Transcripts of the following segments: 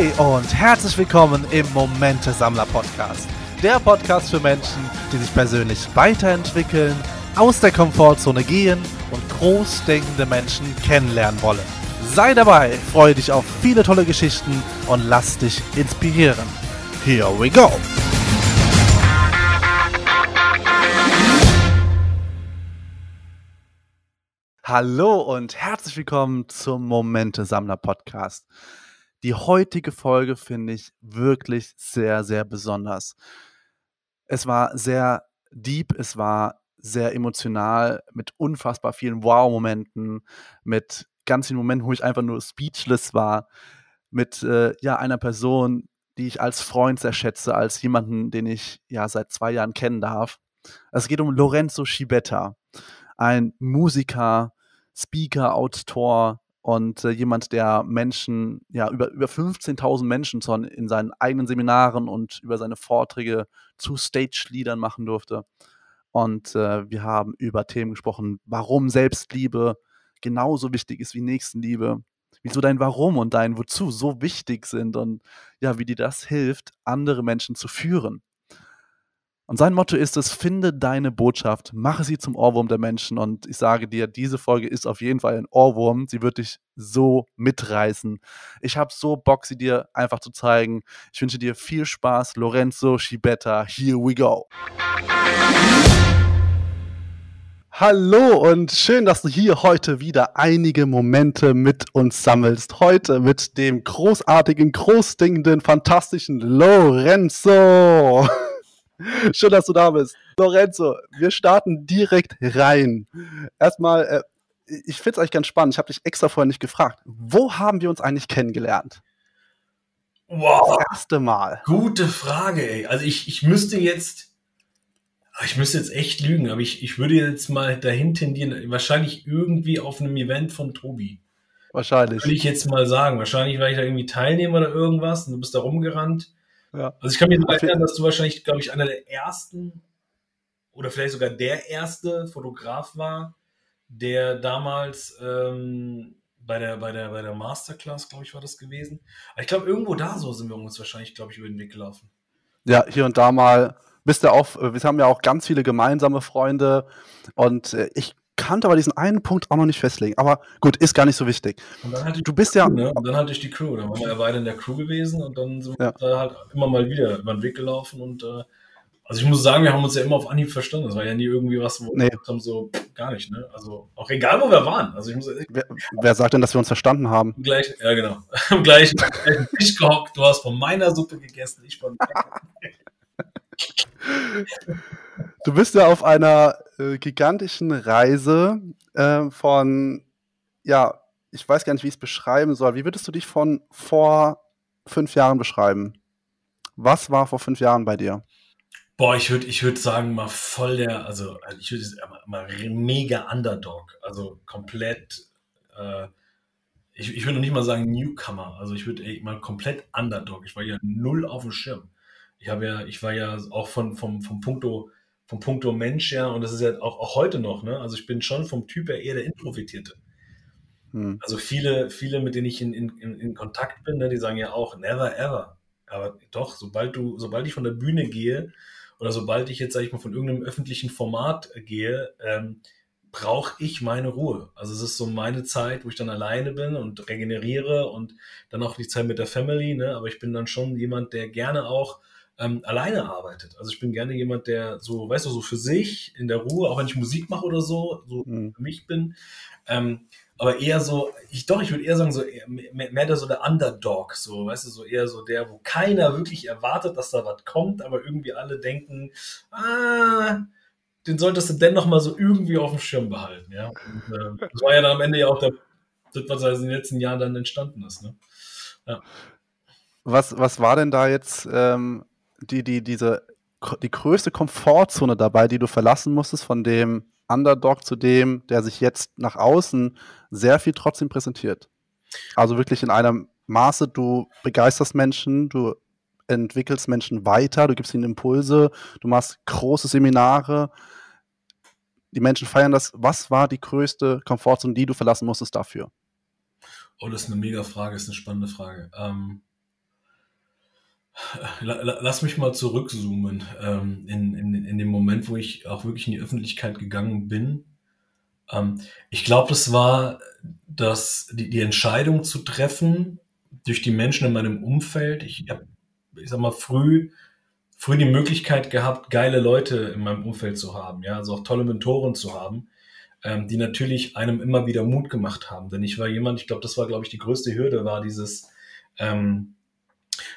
Hey und herzlich willkommen im Momente Sammler Podcast. Der Podcast für Menschen, die sich persönlich weiterentwickeln, aus der Komfortzone gehen und großdenkende Menschen kennenlernen wollen. Sei dabei, freue dich auf viele tolle Geschichten und lass dich inspirieren. Here we go! Hallo und herzlich willkommen zum Momente Sammler Podcast. Die heutige Folge finde ich wirklich sehr, sehr besonders. Es war sehr deep, es war sehr emotional, mit unfassbar vielen Wow-Momenten, mit ganz vielen Momenten, wo ich einfach nur speechless war, mit äh, ja, einer Person, die ich als Freund sehr schätze, als jemanden, den ich ja seit zwei Jahren kennen darf. Es geht um Lorenzo Schibetta, ein Musiker, Speaker, Autor und äh, jemand, der Menschen, ja, über, über 15.000 Menschen in seinen eigenen Seminaren und über seine Vorträge zu Stage-Leadern machen durfte. Und äh, wir haben über Themen gesprochen, warum Selbstliebe genauso wichtig ist wie Nächstenliebe, wieso dein Warum und dein Wozu so wichtig sind und ja, wie dir das hilft, andere Menschen zu führen. Und sein Motto ist es, finde deine Botschaft, mache sie zum Ohrwurm der Menschen. Und ich sage dir, diese Folge ist auf jeden Fall ein Ohrwurm. Sie wird dich so mitreißen. Ich habe so Bock, sie dir einfach zu zeigen. Ich wünsche dir viel Spaß. Lorenzo Schibetta, here we go. Hallo und schön, dass du hier heute wieder einige Momente mit uns sammelst. Heute mit dem großartigen, großdingenden, fantastischen Lorenzo. Schön, dass du da bist. Lorenzo, wir starten direkt rein. Erstmal, äh, ich finde es eigentlich ganz spannend. Ich habe dich extra vorher nicht gefragt. Wo haben wir uns eigentlich kennengelernt? Wow. Das erste Mal. Gute Frage, ey. Also ich, ich müsste jetzt, ich müsste jetzt echt lügen, aber ich, ich würde jetzt mal dahin tendieren, wahrscheinlich irgendwie auf einem Event von Tobi. Wahrscheinlich. Würde ich jetzt mal sagen. Wahrscheinlich war ich da irgendwie Teilnehmer oder irgendwas und du bist da rumgerannt. Ja. Also ich kann mich noch erinnern, dass du wahrscheinlich, glaube ich, einer der ersten oder vielleicht sogar der erste Fotograf war, der damals ähm, bei der, bei der, bei der Masterclass, glaube ich, war das gewesen. Aber ich glaube, irgendwo da so sind wir uns wahrscheinlich, glaube ich, über den Weg gelaufen. Ja, hier und da mal bist du auch, wir haben ja auch ganz viele gemeinsame Freunde und äh, ich kannte aber diesen einen Punkt auch noch nicht festlegen. Aber gut, ist gar nicht so wichtig. du bist Crew, ja. Ne? Und dann hatte ich die Crew. Dann waren wir ja beide in der Crew gewesen und dann sind ja. wir halt immer mal wieder über den Weg gelaufen und äh, also ich muss sagen, wir haben uns ja immer auf Anhieb verstanden. Das war ja nie irgendwie was, wo nee. wir haben so gar nicht, ne? Also auch egal, wo wir waren. Also ich muss, ich, wer, wer, sagt denn, dass wir uns verstanden haben? Gleich, ja genau. Am gleichen Tisch gehockt. Du hast von meiner Suppe gegessen, ich von. Du bist ja auf einer äh, gigantischen Reise äh, von, ja, ich weiß gar nicht, wie ich es beschreiben soll. Wie würdest du dich von vor fünf Jahren beschreiben? Was war vor fünf Jahren bei dir? Boah, ich würde ich würd sagen, mal voll der, also ich würde mal mega Underdog, also komplett, äh, ich, ich würde noch nicht mal sagen Newcomer, also ich würde mal komplett Underdog. Ich war ja null auf dem Schirm. Ich habe ja, ich war ja auch von, vom, vom Punkto, vom Punkto Mensch ja, und das ist ja auch, auch heute noch, ne? Also ich bin schon vom Typ her eher der Introvertierte. Hm. Also viele, viele, mit denen ich in, in, in Kontakt bin, ne, die sagen ja auch, never ever. Aber doch, sobald du, sobald ich von der Bühne gehe, oder sobald ich jetzt, sag ich mal, von irgendeinem öffentlichen Format gehe, ähm, brauche ich meine Ruhe. Also es ist so meine Zeit, wo ich dann alleine bin und regeneriere und dann auch die Zeit mit der Family, ne? Aber ich bin dann schon jemand, der gerne auch ähm, alleine arbeitet. Also ich bin gerne jemand, der so, weißt du, so für sich in der Ruhe, auch wenn ich Musik mache oder so, so mhm. für mich bin. Ähm, aber eher so, ich doch, ich würde eher sagen, so mehr, mehr der so der Underdog, so, weißt du, so eher so der, wo keiner wirklich erwartet, dass da was kommt, aber irgendwie alle denken, ah, den solltest du dennoch mal so irgendwie auf dem Schirm behalten, ja. Und, äh, das war ja dann am Ende ja auch der, das, was in den letzten Jahren dann entstanden ist, ne? Ja. Was, was war denn da jetzt ähm, die, die, diese, die größte Komfortzone dabei, die du verlassen musstest, von dem Underdog zu dem, der sich jetzt nach außen sehr viel trotzdem präsentiert. Also wirklich in einem Maße, du begeisterst Menschen, du entwickelst Menschen weiter, du gibst ihnen Impulse, du machst große Seminare, die Menschen feiern das. Was war die größte Komfortzone, die du verlassen musstest dafür? Oh, das ist eine mega Frage, das ist eine spannende Frage. Ähm, Lass mich mal zurückzoomen ähm, in, in, in dem Moment, wo ich auch wirklich in die Öffentlichkeit gegangen bin. Ähm, ich glaube, das war das, die, die Entscheidung zu treffen durch die Menschen in meinem Umfeld. Ich habe, ich sag mal, früh, früh die Möglichkeit gehabt, geile Leute in meinem Umfeld zu haben, ja, also auch tolle Mentoren zu haben, ähm, die natürlich einem immer wieder Mut gemacht haben. Denn ich war jemand, ich glaube, das war, glaube ich, die größte Hürde, war dieses, ähm,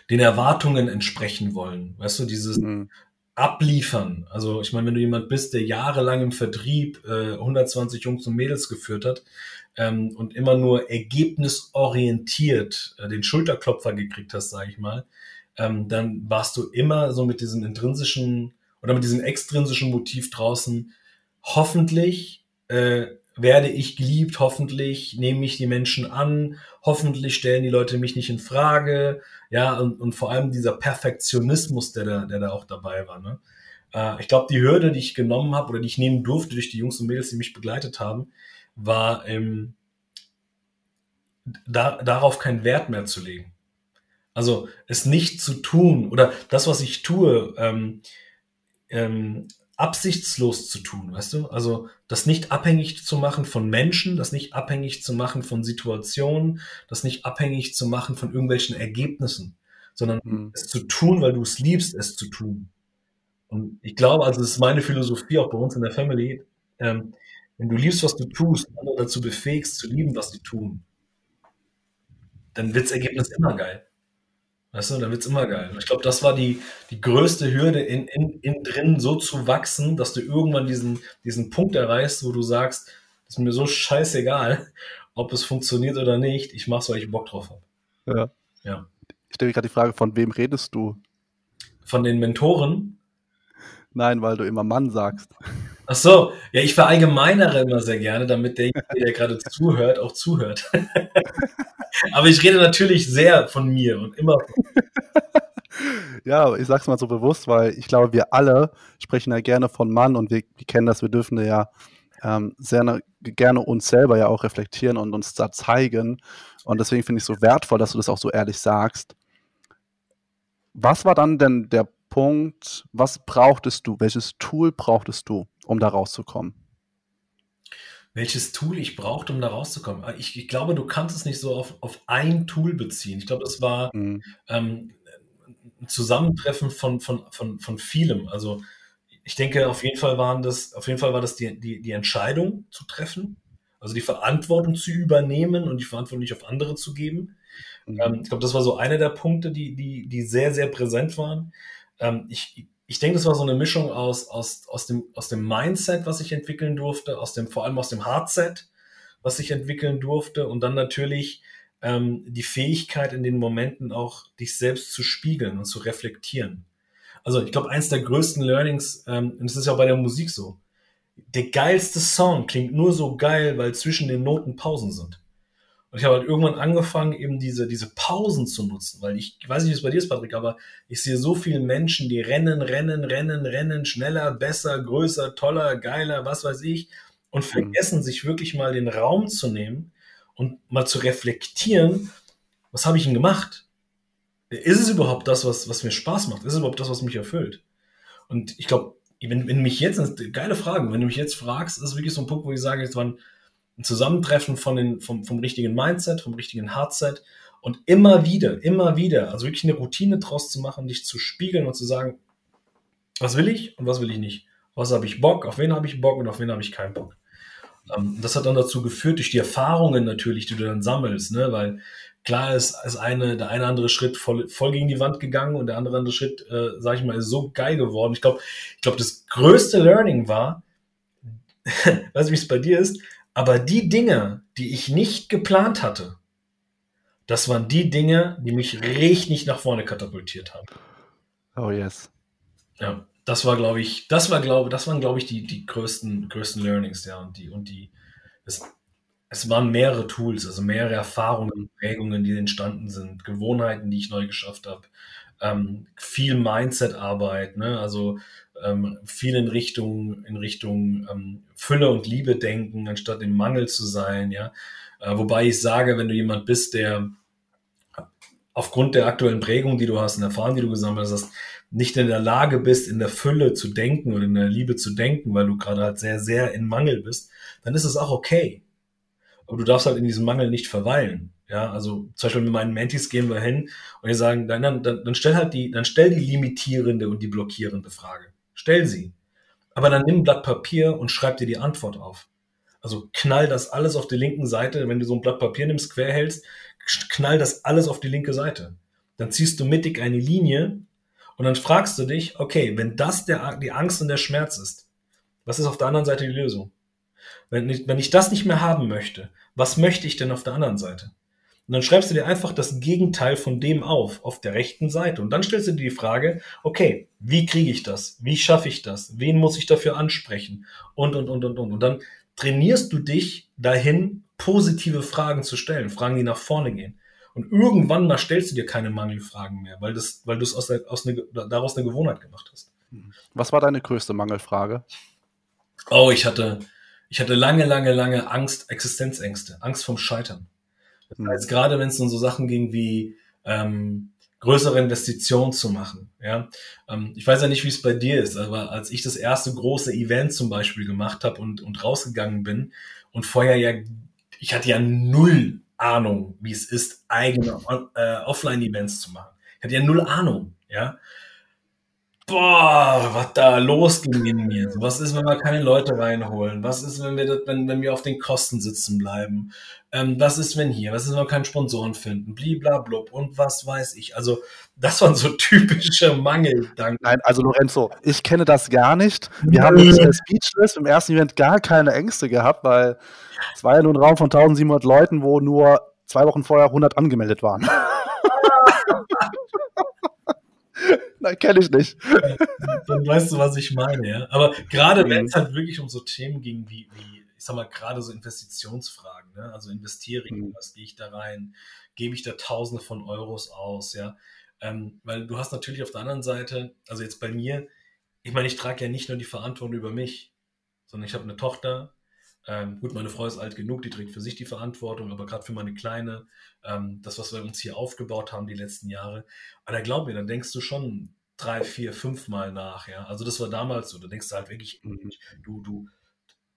den Erwartungen entsprechen wollen. Weißt du, dieses mhm. Abliefern. Also ich meine, wenn du jemand bist, der jahrelang im Vertrieb äh, 120 Jungs und Mädels geführt hat ähm, und immer nur ergebnisorientiert äh, den Schulterklopfer gekriegt hast, sage ich mal, ähm, dann warst du immer so mit diesem intrinsischen oder mit diesem extrinsischen Motiv draußen. Hoffentlich äh, werde ich geliebt, hoffentlich nehmen mich die Menschen an, hoffentlich stellen die Leute mich nicht in Frage, ja, und, und vor allem dieser Perfektionismus, der da, der da auch dabei war. Ne? Äh, ich glaube, die Hürde, die ich genommen habe oder die ich nehmen durfte durch die Jungs und Mädels, die mich begleitet haben, war ähm, da, darauf keinen Wert mehr zu legen. Also es nicht zu tun oder das, was ich tue, ähm, ähm, absichtslos zu tun, weißt du? Also das nicht abhängig zu machen von Menschen, das nicht abhängig zu machen von Situationen, das nicht abhängig zu machen von irgendwelchen Ergebnissen, sondern mhm. es zu tun, weil du es liebst, es zu tun. Und ich glaube, also das ist meine Philosophie auch bei uns in der Family, ähm, wenn du liebst, was du tust, andere dazu befähigst zu lieben, was sie tun, dann wird das Ergebnis immer geil. Weißt du, dann wird's immer geil. Ich glaube, das war die, die größte Hürde in, in, in drin, so zu wachsen, dass du irgendwann diesen, diesen Punkt erreichst, wo du sagst, ist mir so scheißegal, ob es funktioniert oder nicht. Ich mach's, weil ich Bock drauf habe. Ja. ja. Ich stelle mir gerade die Frage, von wem redest du? Von den Mentoren? Nein, weil du immer Mann sagst. Ach so, ja, ich verallgemeinere immer sehr gerne, damit derjenige, der gerade zuhört, auch zuhört. Aber ich rede natürlich sehr von mir und immer. ja, ich sag's mal so bewusst, weil ich glaube, wir alle sprechen ja gerne von Mann und wir, wir kennen das, wir dürfen ja ähm, sehr gerne uns selber ja auch reflektieren und uns da zeigen. Und deswegen finde ich es so wertvoll, dass du das auch so ehrlich sagst. Was war dann denn der Punkt, was brauchtest du? Welches Tool brauchtest du, um da rauszukommen? welches Tool ich brauchte, um da rauszukommen. Ah, ich, ich, glaube, du kannst es nicht so auf, auf ein Tool beziehen. Ich glaube, das war mhm. ähm, ein Zusammentreffen von, von, von, von vielem. Also ich denke, auf jeden Fall waren das, auf jeden Fall war das die, die, die Entscheidung zu treffen, also die Verantwortung zu übernehmen und die Verantwortung nicht auf andere zu geben. Mhm. Ähm, ich glaube, das war so einer der Punkte, die, die, die sehr, sehr präsent waren. Ähm, ich, ich denke, das war so eine Mischung aus, aus, aus, dem, aus dem Mindset, was ich entwickeln durfte, aus dem, vor allem aus dem Hardset, was ich entwickeln durfte und dann natürlich ähm, die Fähigkeit in den Momenten auch dich selbst zu spiegeln und zu reflektieren. Also ich glaube, eins der größten Learnings, ähm, und es ist ja auch bei der Musik so, der geilste Song klingt nur so geil, weil zwischen den Noten Pausen sind. Und ich habe halt irgendwann angefangen, eben diese, diese Pausen zu nutzen, weil ich, ich weiß nicht, wie es bei dir ist, Patrick, aber ich sehe so viele Menschen, die rennen, rennen, rennen, rennen, schneller, besser, größer, toller, geiler, was weiß ich, und mhm. vergessen, mhm. sich wirklich mal den Raum zu nehmen und mal zu reflektieren, was habe ich denn gemacht? Ist es überhaupt das, was, was mir Spaß macht? Ist es überhaupt das, was mich erfüllt? Und ich glaube, wenn, wenn mich jetzt, geile Fragen, wenn du mich jetzt fragst, ist es wirklich so ein Punkt, wo ich sage, jetzt waren ein Zusammentreffen von den, vom, vom richtigen Mindset, vom richtigen Hardset und immer wieder, immer wieder, also wirklich eine Routine draus zu machen, dich zu spiegeln und zu sagen, was will ich und was will ich nicht? Was habe ich Bock, auf wen habe ich Bock und auf wen habe ich keinen Bock? Ähm, das hat dann dazu geführt, durch die Erfahrungen natürlich, die du dann sammelst, ne? weil klar ist, ist eine, der eine andere Schritt voll, voll gegen die Wand gegangen und der andere andere Schritt, äh, sag ich mal, ist so geil geworden. Ich glaube, ich glaube, das größte Learning war, weiß nicht, wie es bei dir ist, aber die Dinge, die ich nicht geplant hatte, das waren die Dinge, die mich richtig nach vorne katapultiert haben. Oh yes. Ja, das war, glaube ich, das war, glaube, das waren, glaube ich, die, die größten, größten Learnings, ja, und die, und die, es, es waren mehrere Tools, also mehrere Erfahrungen, Prägungen, die entstanden sind, Gewohnheiten, die ich neu geschafft habe, ähm, viel Mindset-Arbeit, ne, also ähm, viel in Richtung, in Richtung ähm, Fülle und Liebe denken, anstatt im Mangel zu sein, ja. Äh, wobei ich sage, wenn du jemand bist, der aufgrund der aktuellen Prägung, die du hast und Erfahrung, die du gesammelt hast, nicht in der Lage bist, in der Fülle zu denken oder in der Liebe zu denken, weil du gerade halt sehr, sehr in Mangel bist, dann ist es auch okay. Aber du darfst halt in diesem Mangel nicht verweilen. Ja, also zum Beispiel mit meinen Mentis gehen wir hin und die sagen, dann, dann, dann stell halt die, dann stell die limitierende und die blockierende Frage. Stell sie. Aber dann nimm ein Blatt Papier und schreib dir die Antwort auf. Also knall das alles auf die linken Seite. Wenn du so ein Blatt Papier nimmst, quer hältst, knall das alles auf die linke Seite. Dann ziehst du mittig eine Linie und dann fragst du dich, okay, wenn das der, die Angst und der Schmerz ist, was ist auf der anderen Seite die Lösung? Wenn ich, wenn ich das nicht mehr haben möchte, was möchte ich denn auf der anderen Seite? Und dann schreibst du dir einfach das Gegenteil von dem auf, auf der rechten Seite. Und dann stellst du dir die Frage, okay, wie kriege ich das? Wie schaffe ich das? Wen muss ich dafür ansprechen? Und, und, und, und, und. Und dann trainierst du dich dahin, positive Fragen zu stellen, Fragen, die nach vorne gehen. Und irgendwann mal stellst du dir keine Mangelfragen mehr, weil, das, weil du es aus, aus eine, daraus eine Gewohnheit gemacht hast. Was war deine größte Mangelfrage? Oh, ich hatte, ich hatte lange, lange, lange Angst, Existenzängste, Angst vom Scheitern. Das mhm. heißt, gerade wenn es um so Sachen ging wie ähm, größere Investitionen zu machen. Ja, ähm, ich weiß ja nicht, wie es bei dir ist, aber als ich das erste große Event zum Beispiel gemacht habe und, und rausgegangen bin und vorher ja, ich hatte ja null Ahnung, wie es ist, eigene äh, Offline-Events zu machen. Ich hatte ja null Ahnung, ja. Boah, was da losging in mir. Was ist, wenn wir keine Leute reinholen? Was ist, wenn wir, wenn, wenn wir auf den Kosten sitzen bleiben? Ähm, was ist, wenn hier? Was ist, wenn wir keinen Sponsoren finden? Bliblablub und was weiß ich. Also, das waren so typische Mangeldanken. Nein, also Lorenzo, ich kenne das gar nicht. Wir haben mit äh, Speechless im ersten Event gar keine Ängste gehabt, weil es war ja nur ein Raum von 1700 Leuten, wo nur zwei Wochen vorher 100 angemeldet waren. Nein, kenne ich nicht. Dann weißt du, was ich meine, ja. Aber gerade wenn es halt wirklich um so Themen ging, wie, wie ich sag mal, gerade so Investitionsfragen, ne? Also investiere ich, mhm. was gehe ich da rein? Gebe ich da Tausende von Euros aus, ja? Ähm, weil du hast natürlich auf der anderen Seite, also jetzt bei mir, ich meine, ich trage ja nicht nur die Verantwortung über mich, sondern ich habe eine Tochter, ähm, gut, meine Frau ist alt genug, die trägt für sich die Verantwortung, aber gerade für meine Kleine, ähm, das, was wir uns hier aufgebaut haben die letzten Jahre, aber da glaub mir, dann denkst du schon drei, vier, fünf Mal nach, ja. Also das war damals so, da denkst du halt wirklich, mhm. du, du,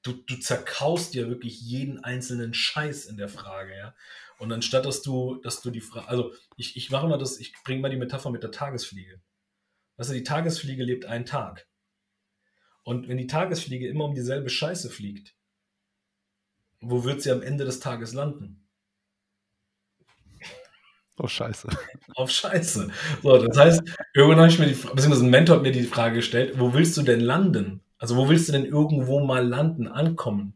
du, du zerkaust dir wirklich jeden einzelnen Scheiß in der Frage, ja. Und anstatt dass du, dass du die Frage, also ich, ich mache mal das, ich bringe mal die Metapher mit der Tagesfliege. Weißt du, die Tagesfliege lebt einen Tag. Und wenn die Tagesfliege immer um dieselbe Scheiße fliegt, wo wird sie am Ende des Tages landen? Auf Scheiße. Auf Scheiße. So, das heißt, irgendwann habe ich mir die, beziehungsweise ein Mentor hat mir die Frage gestellt, wo willst du denn landen? Also wo willst du denn irgendwo mal landen, ankommen?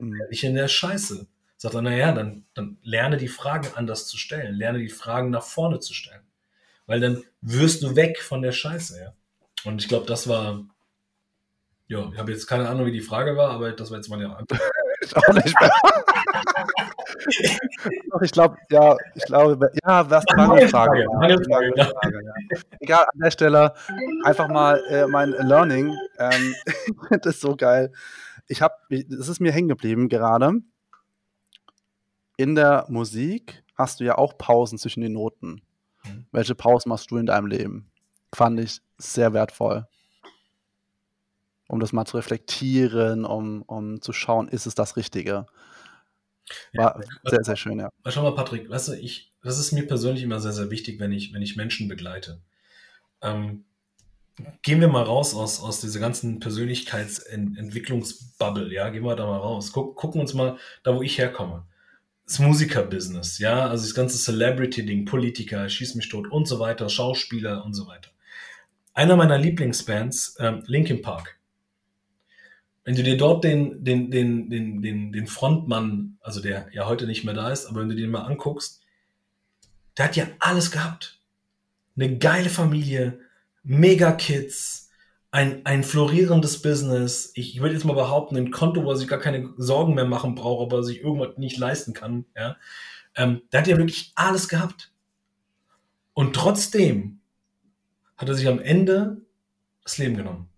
Mhm. Ich in der Scheiße. Sagt er, naja, dann, dann lerne die Fragen anders zu stellen, lerne die Fragen nach vorne zu stellen. Weil dann wirst du weg von der Scheiße, ja. Und ich glaube, das war, ja, ich habe jetzt keine Ahnung, wie die Frage war, aber das war jetzt meine Antwort. Ich auch nicht mehr. ich glaube, ja, ich glaube, ja, was war eine Frage? Frage, ja. Egal, an der Stelle einfach mal äh, mein Learning. Ähm, das ist so geil. Ich habe, das ist mir hängen geblieben gerade. In der Musik hast du ja auch Pausen zwischen den Noten. Mhm. Welche Pausen machst du in deinem Leben? Fand ich sehr wertvoll um das mal zu reflektieren, um, um zu schauen, ist es das Richtige. War ja, sehr, sehr schön, ja. Schau mal, Patrick, weißt du, ich, das ist mir persönlich immer sehr, sehr wichtig, wenn ich, wenn ich Menschen begleite. Ähm, gehen wir mal raus aus, aus dieser ganzen Persönlichkeitsentwicklungsbubble, ja, gehen wir da mal raus. Guck, gucken uns mal da, wo ich herkomme. Das Musikerbusiness, ja, also das ganze Celebrity-Ding, Politiker, Schieß mich tot und so weiter, Schauspieler und so weiter. Einer meiner Lieblingsbands, ähm, Linkin Park, wenn du dir dort den, den, den, den, den, den Frontmann, also der ja heute nicht mehr da ist, aber wenn du den mal anguckst, der hat ja alles gehabt. Eine geile Familie, mega Kids, ein, ein florierendes Business. Ich, ich würde jetzt mal behaupten, ein Konto, wo er sich gar keine Sorgen mehr machen braucht, ob er sich irgendwas nicht leisten kann. Ja? Ähm, der hat ja wirklich alles gehabt. Und trotzdem hat er sich am Ende das Leben genommen.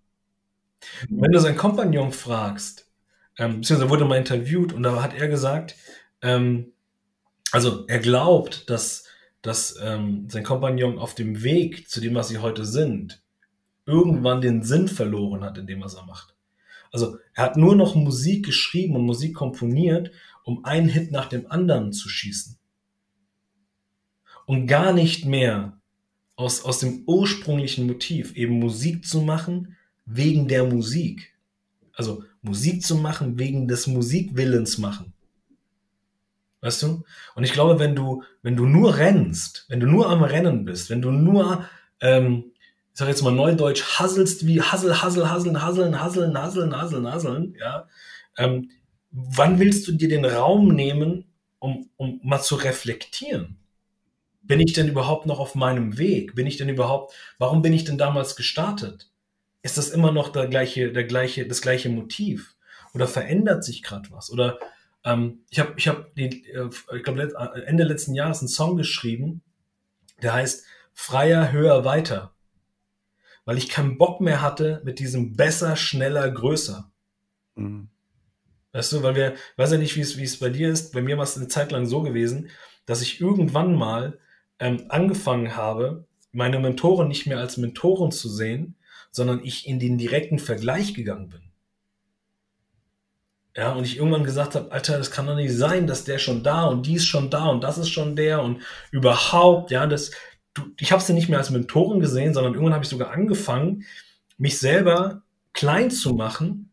Wenn du seinen Kompagnon fragst, ähm, beziehungsweise wurde mal interviewt und da hat er gesagt, ähm, also er glaubt, dass, dass ähm, sein Kompagnon auf dem Weg zu dem, was sie heute sind, irgendwann den Sinn verloren hat in dem, was er macht. Also er hat nur noch Musik geschrieben und Musik komponiert, um einen Hit nach dem anderen zu schießen. Und gar nicht mehr aus, aus dem ursprünglichen Motiv, eben Musik zu machen wegen der Musik. Also Musik zu machen wegen des Musikwillens machen. Weißt du? Und ich glaube, wenn du, wenn du nur rennst, wenn du nur am Rennen bist, wenn du nur, ähm, ich sag jetzt mal neudeutsch, hasselst wie Hassel, Hassel, Hasseln, Hasseln, Hasseln, Hasseln, Hasseln, Hasseln, ja, ähm, wann willst du dir den Raum nehmen, um, um mal zu reflektieren? Bin ich denn überhaupt noch auf meinem Weg? Bin ich denn überhaupt, warum bin ich denn damals gestartet? Ist das immer noch der gleiche, der gleiche, das gleiche Motiv? Oder verändert sich gerade was? Oder ähm, ich habe, ich habe, äh, ich glaube Ende letzten Jahres einen Song geschrieben, der heißt Freier, höher, weiter, weil ich keinen Bock mehr hatte mit diesem besser, schneller, größer. Mhm. Weißt du, weil wir, weiß ja nicht, wie es, wie es bei dir ist. Bei mir war es eine Zeit lang so gewesen, dass ich irgendwann mal ähm, angefangen habe, meine Mentoren nicht mehr als Mentoren zu sehen, sondern ich in den direkten Vergleich gegangen bin. Ja, und ich irgendwann gesagt habe, Alter, das kann doch nicht sein, dass der schon da und die ist schon da und das ist schon der und überhaupt, ja, das, du, ich habe sie nicht mehr als Mentoren gesehen, sondern irgendwann habe ich sogar angefangen, mich selber klein zu machen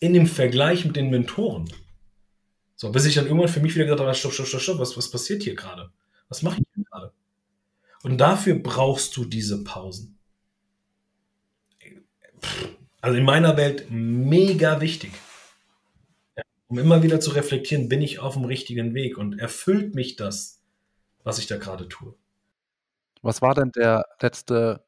in dem Vergleich mit den Mentoren. So, bis ich dann irgendwann für mich wieder gesagt habe, stopp, stopp, stopp, stopp, was, was passiert hier gerade? Was mache ich hier gerade? Und dafür brauchst du diese Pausen. Also in meiner Welt mega wichtig. Um immer wieder zu reflektieren, bin ich auf dem richtigen Weg und erfüllt mich das, was ich da gerade tue. Was war denn der letzte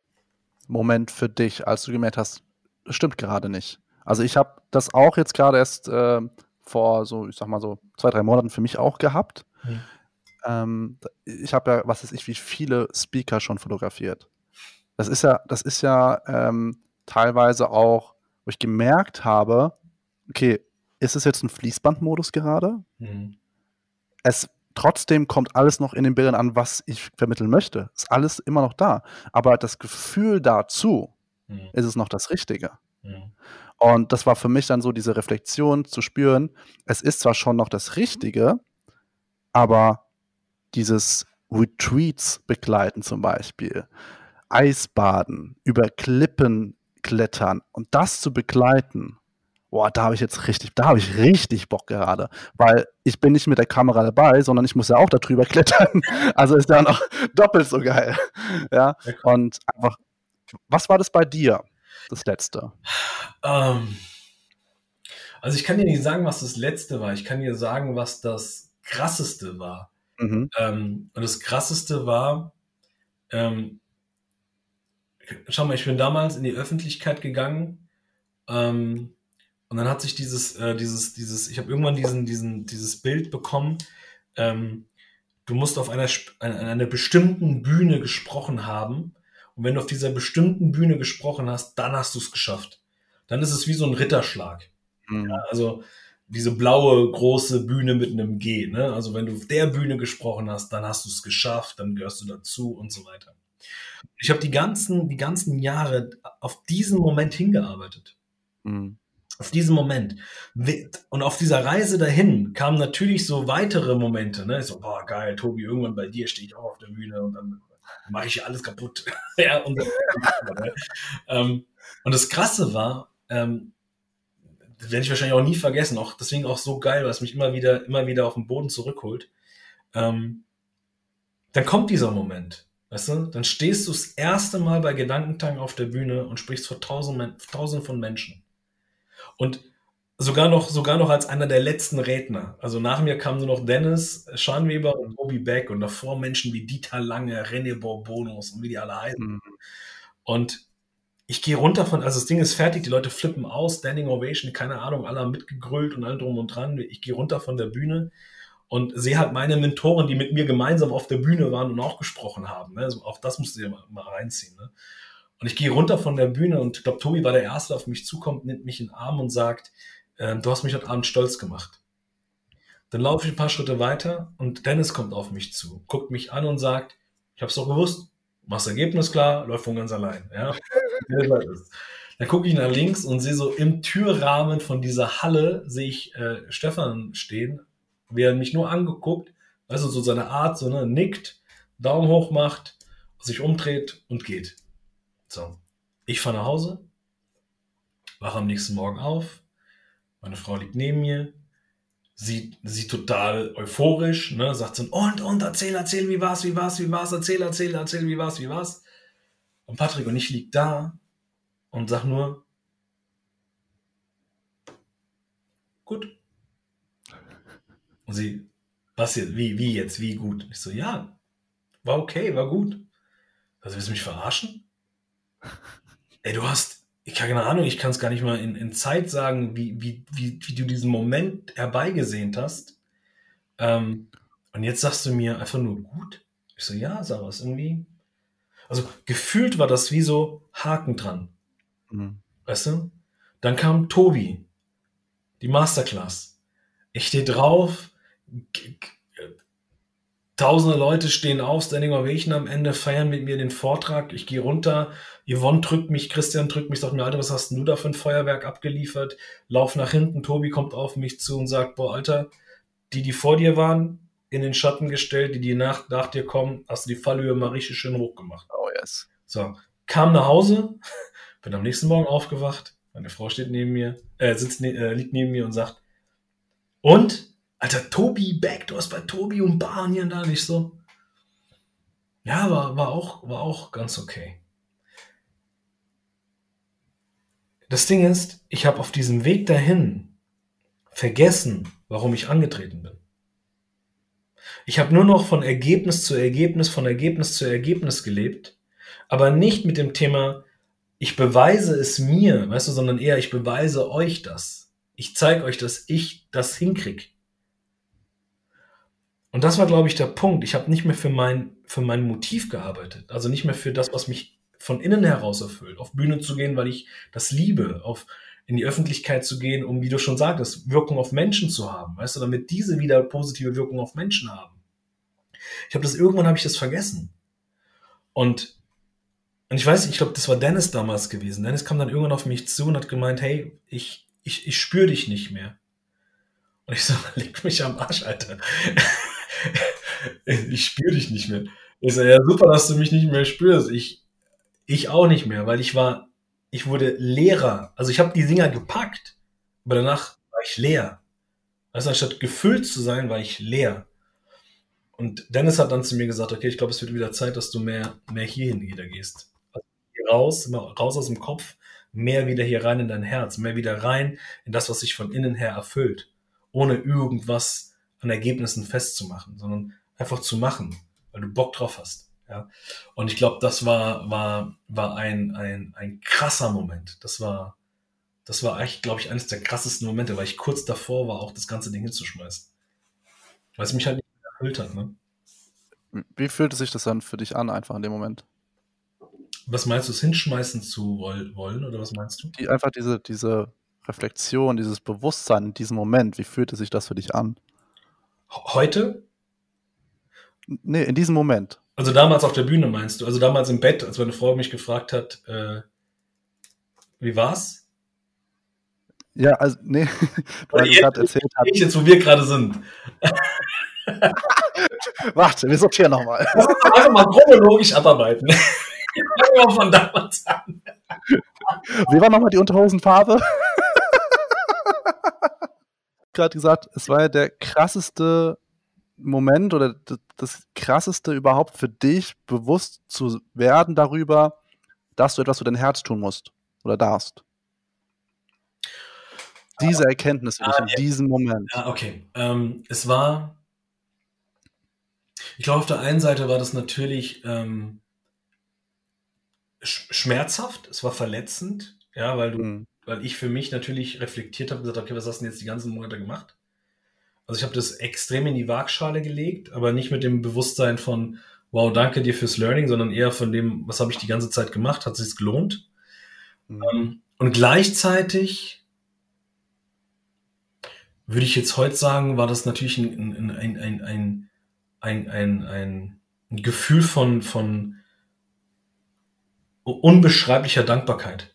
Moment für dich, als du gemerkt hast, das stimmt gerade nicht? Also ich habe das auch jetzt gerade erst äh, vor so, ich sag mal so zwei, drei Monaten für mich auch gehabt. Mhm. Ähm, ich habe ja, was weiß ich, wie viele Speaker schon fotografiert. Das ist ja, das ist ja ähm, teilweise auch, wo ich gemerkt habe, okay, ist es jetzt ein Fließbandmodus gerade? Mhm. Es trotzdem kommt alles noch in den Bildern an, was ich vermitteln möchte. Ist alles immer noch da. Aber das Gefühl dazu mhm. ist es noch das Richtige. Mhm. Und das war für mich dann so diese Reflexion zu spüren, es ist zwar schon noch das Richtige, aber dieses Retreats begleiten zum Beispiel, Eisbaden, über Klippen klettern und das zu begleiten, boah, da habe ich jetzt richtig, da habe ich richtig Bock gerade, weil ich bin nicht mit der Kamera dabei, sondern ich muss ja auch darüber klettern. Also ist ja noch doppelt so geil. Ja, und einfach, was war das bei dir, das letzte? Um, ähm, also ich kann dir nicht sagen, was das letzte war. Ich kann dir sagen, was das krasseste war. Mhm. Ähm, und das krasseste war, ähm, schau mal, ich bin damals in die Öffentlichkeit gegangen ähm, und dann hat sich dieses, äh, dieses, dieses, ich habe irgendwann diesen, diesen, dieses Bild bekommen, ähm, du musst auf einer, an einer bestimmten Bühne gesprochen haben. Und wenn du auf dieser bestimmten Bühne gesprochen hast, dann hast du es geschafft. Dann ist es wie so ein Ritterschlag. Mhm. Ja, also diese blaue große Bühne mit einem G. Ne? Also wenn du auf der Bühne gesprochen hast, dann hast du es geschafft, dann gehörst du dazu und so weiter. Ich habe die ganzen, die ganzen Jahre auf diesen Moment hingearbeitet. Mhm auf diesen Moment. Und auf dieser Reise dahin kamen natürlich so weitere Momente. Ne? So, boah, geil, Tobi, irgendwann bei dir stehe ich auch auf der Bühne und dann mache ich alles kaputt. ja, und, ähm, und, das Krasse war, ähm, werde ich wahrscheinlich auch nie vergessen, auch deswegen auch so geil, weil es mich immer wieder, immer wieder auf den Boden zurückholt. Ähm, dann kommt dieser Moment. Weißt du, dann stehst du das erste Mal bei Gedankentank auf der Bühne und sprichst vor tausend, tausend von Menschen. Und sogar noch, sogar noch als einer der letzten Redner. Also nach mir kamen nur noch Dennis Schanweber und Bobby Beck und davor Menschen wie Dieter Lange, René Bourbonos und wie die alle heißen. Mhm. Und ich gehe runter von, also das Ding ist fertig, die Leute flippen aus, Standing Ovation, keine Ahnung, alle haben mitgegrölt und allem drum und dran. Ich gehe runter von der Bühne und sehe halt meine Mentoren, die mit mir gemeinsam auf der Bühne waren und auch gesprochen haben. Ne? Also auch das musst du dir mal, mal reinziehen. Ne? Und ich gehe runter von der Bühne und ich glaube, Tobi war der Erste, der auf mich zukommt, nimmt mich in den Arm und sagt, äh, du hast mich heute Abend stolz gemacht. Dann laufe ich ein paar Schritte weiter und Dennis kommt auf mich zu, guckt mich an und sagt, Ich habe es doch gewusst. Machst Ergebnis klar, läuft von ganz allein. Ja? Dann gucke ich nach links und sehe so im Türrahmen von dieser Halle, sehe ich äh, Stefan stehen, wie er mich nur angeguckt, also so seine Art, so ne, nickt, Daumen hoch macht, sich umdreht und geht. So. Ich fahre nach Hause, wache am nächsten Morgen auf, meine Frau liegt neben mir, sie, sie total euphorisch, ne, sagt so, und, und, erzähl, erzähl, wie war's, wie war's, wie war's, erzähl, erzähl, erzähl, wie war's, wie war's. Und Patrick und ich liegen da und sag nur, gut. Und sie, was jetzt, wie, wie jetzt, wie gut? Ich so, ja, war okay, war gut. Also willst du mich verarschen? Ey, du hast, ich habe keine Ahnung, ich kann es gar nicht mal in, in Zeit sagen, wie, wie, wie, wie du diesen Moment herbeigesehnt hast. Ähm, und jetzt sagst du mir einfach nur gut. Ich so, ja, sag was, irgendwie. Also gefühlt war das wie so Haken dran. Mhm. Weißt du? Dann kam Tobi, die Masterclass. Ich stehe drauf, tausende Leute stehen auf, Standing Ovation am Ende, feiern mit mir den Vortrag. Ich gehe runter, Yvonne drückt mich, Christian drückt mich, sagt mir, Alter, was hast denn du da für ein Feuerwerk abgeliefert? Lauf nach hinten, Tobi kommt auf mich zu und sagt, boah, Alter, die, die vor dir waren, in den Schatten gestellt, die, die nach, nach dir kommen, hast du die Fallhöhe mal richtig schön hoch gemacht. Oh yes. So, kam nach Hause, bin am nächsten Morgen aufgewacht, meine Frau steht neben mir, äh, sitzt, ne, äh, liegt neben mir und sagt, und? Alter, Tobi back, du hast bei Tobi und Bahn hier und da nicht so. Ja, war, war, auch, war auch ganz okay. Das Ding ist, ich habe auf diesem Weg dahin vergessen, warum ich angetreten bin. Ich habe nur noch von Ergebnis zu Ergebnis, von Ergebnis zu Ergebnis gelebt, aber nicht mit dem Thema, ich beweise es mir, weißt du, sondern eher, ich beweise euch das. Ich zeige euch, dass ich das hinkrieg. Und das war, glaube ich, der Punkt. Ich habe nicht mehr für mein, für mein Motiv gearbeitet. Also nicht mehr für das, was mich von innen heraus erfüllt, auf Bühne zu gehen, weil ich das liebe, auf in die Öffentlichkeit zu gehen, um, wie du schon sagtest, Wirkung auf Menschen zu haben, weißt du, damit diese wieder positive Wirkung auf Menschen haben. Ich habe das irgendwann habe ich das vergessen. Und, und ich weiß, ich glaube, das war Dennis damals gewesen. Dennis kam dann irgendwann auf mich zu und hat gemeint, hey, ich, ich, ich spüre dich nicht mehr. Und ich so, leg mich am Arsch, Alter. ich spüre dich nicht mehr. Ich so, ja, super, dass du mich nicht mehr spürst. Ich, ich auch nicht mehr, weil ich war, ich wurde leerer. Also ich habe die Dinger gepackt, aber danach war ich leer. Also anstatt gefüllt zu sein, war ich leer. Und Dennis hat dann zu mir gesagt, okay, ich glaube, es wird wieder Zeit, dass du mehr, mehr hierhin wieder gehst. Also raus, raus aus dem Kopf, mehr wieder hier rein in dein Herz, mehr wieder rein in das, was sich von innen her erfüllt, ohne irgendwas an Ergebnissen festzumachen, sondern einfach zu machen, weil du Bock drauf hast. Ja? Und ich glaube, das war, war, war ein, ein, ein krasser Moment. Das war, das war eigentlich, glaube ich, eines der krassesten Momente, weil ich kurz davor war, auch das ganze Ding hinzuschmeißen. Weil es mich halt nicht erfüllt hat. Ne? Wie fühlte sich das dann für dich an, einfach in dem Moment? Was meinst du, es hinschmeißen zu wollen, oder was meinst du? Die, einfach diese, diese Reflexion, dieses Bewusstsein in diesem Moment, wie fühlte sich das für dich an? Heute? Nee, in diesem Moment. Also damals auf der Bühne meinst du? Also damals im Bett, als meine Frau mich gefragt hat, äh, wie war's? Ja, also, nee, du hast gerade erzählt hast. Jetzt, wo wir gerade sind. Warte, wir sortieren nochmal. Einfach mal chronologisch abarbeiten. Fangen wir von damals an. Wie war nochmal die Unterhosenfarbe? Gerade gesagt, es war ja der krasseste Moment oder das krasseste überhaupt für dich, bewusst zu werden darüber, dass du etwas für dein Herz tun musst oder darfst. Diese Erkenntnis ah, in ja. diesem Moment. Ja, okay. Ähm, es war, ich glaube, auf der einen Seite war das natürlich ähm, schmerzhaft, es war verletzend, ja, weil du, mhm. Weil ich für mich natürlich reflektiert habe und gesagt, okay, was hast du denn jetzt die ganzen Monate gemacht? Also ich habe das extrem in die Waagschale gelegt, aber nicht mit dem Bewusstsein von, wow, danke dir fürs Learning, sondern eher von dem, was habe ich die ganze Zeit gemacht, hat sich gelohnt. Mhm. Ähm, und gleichzeitig würde ich jetzt heute sagen, war das natürlich ein, ein, ein, ein, ein, ein, ein, ein Gefühl von, von unbeschreiblicher Dankbarkeit.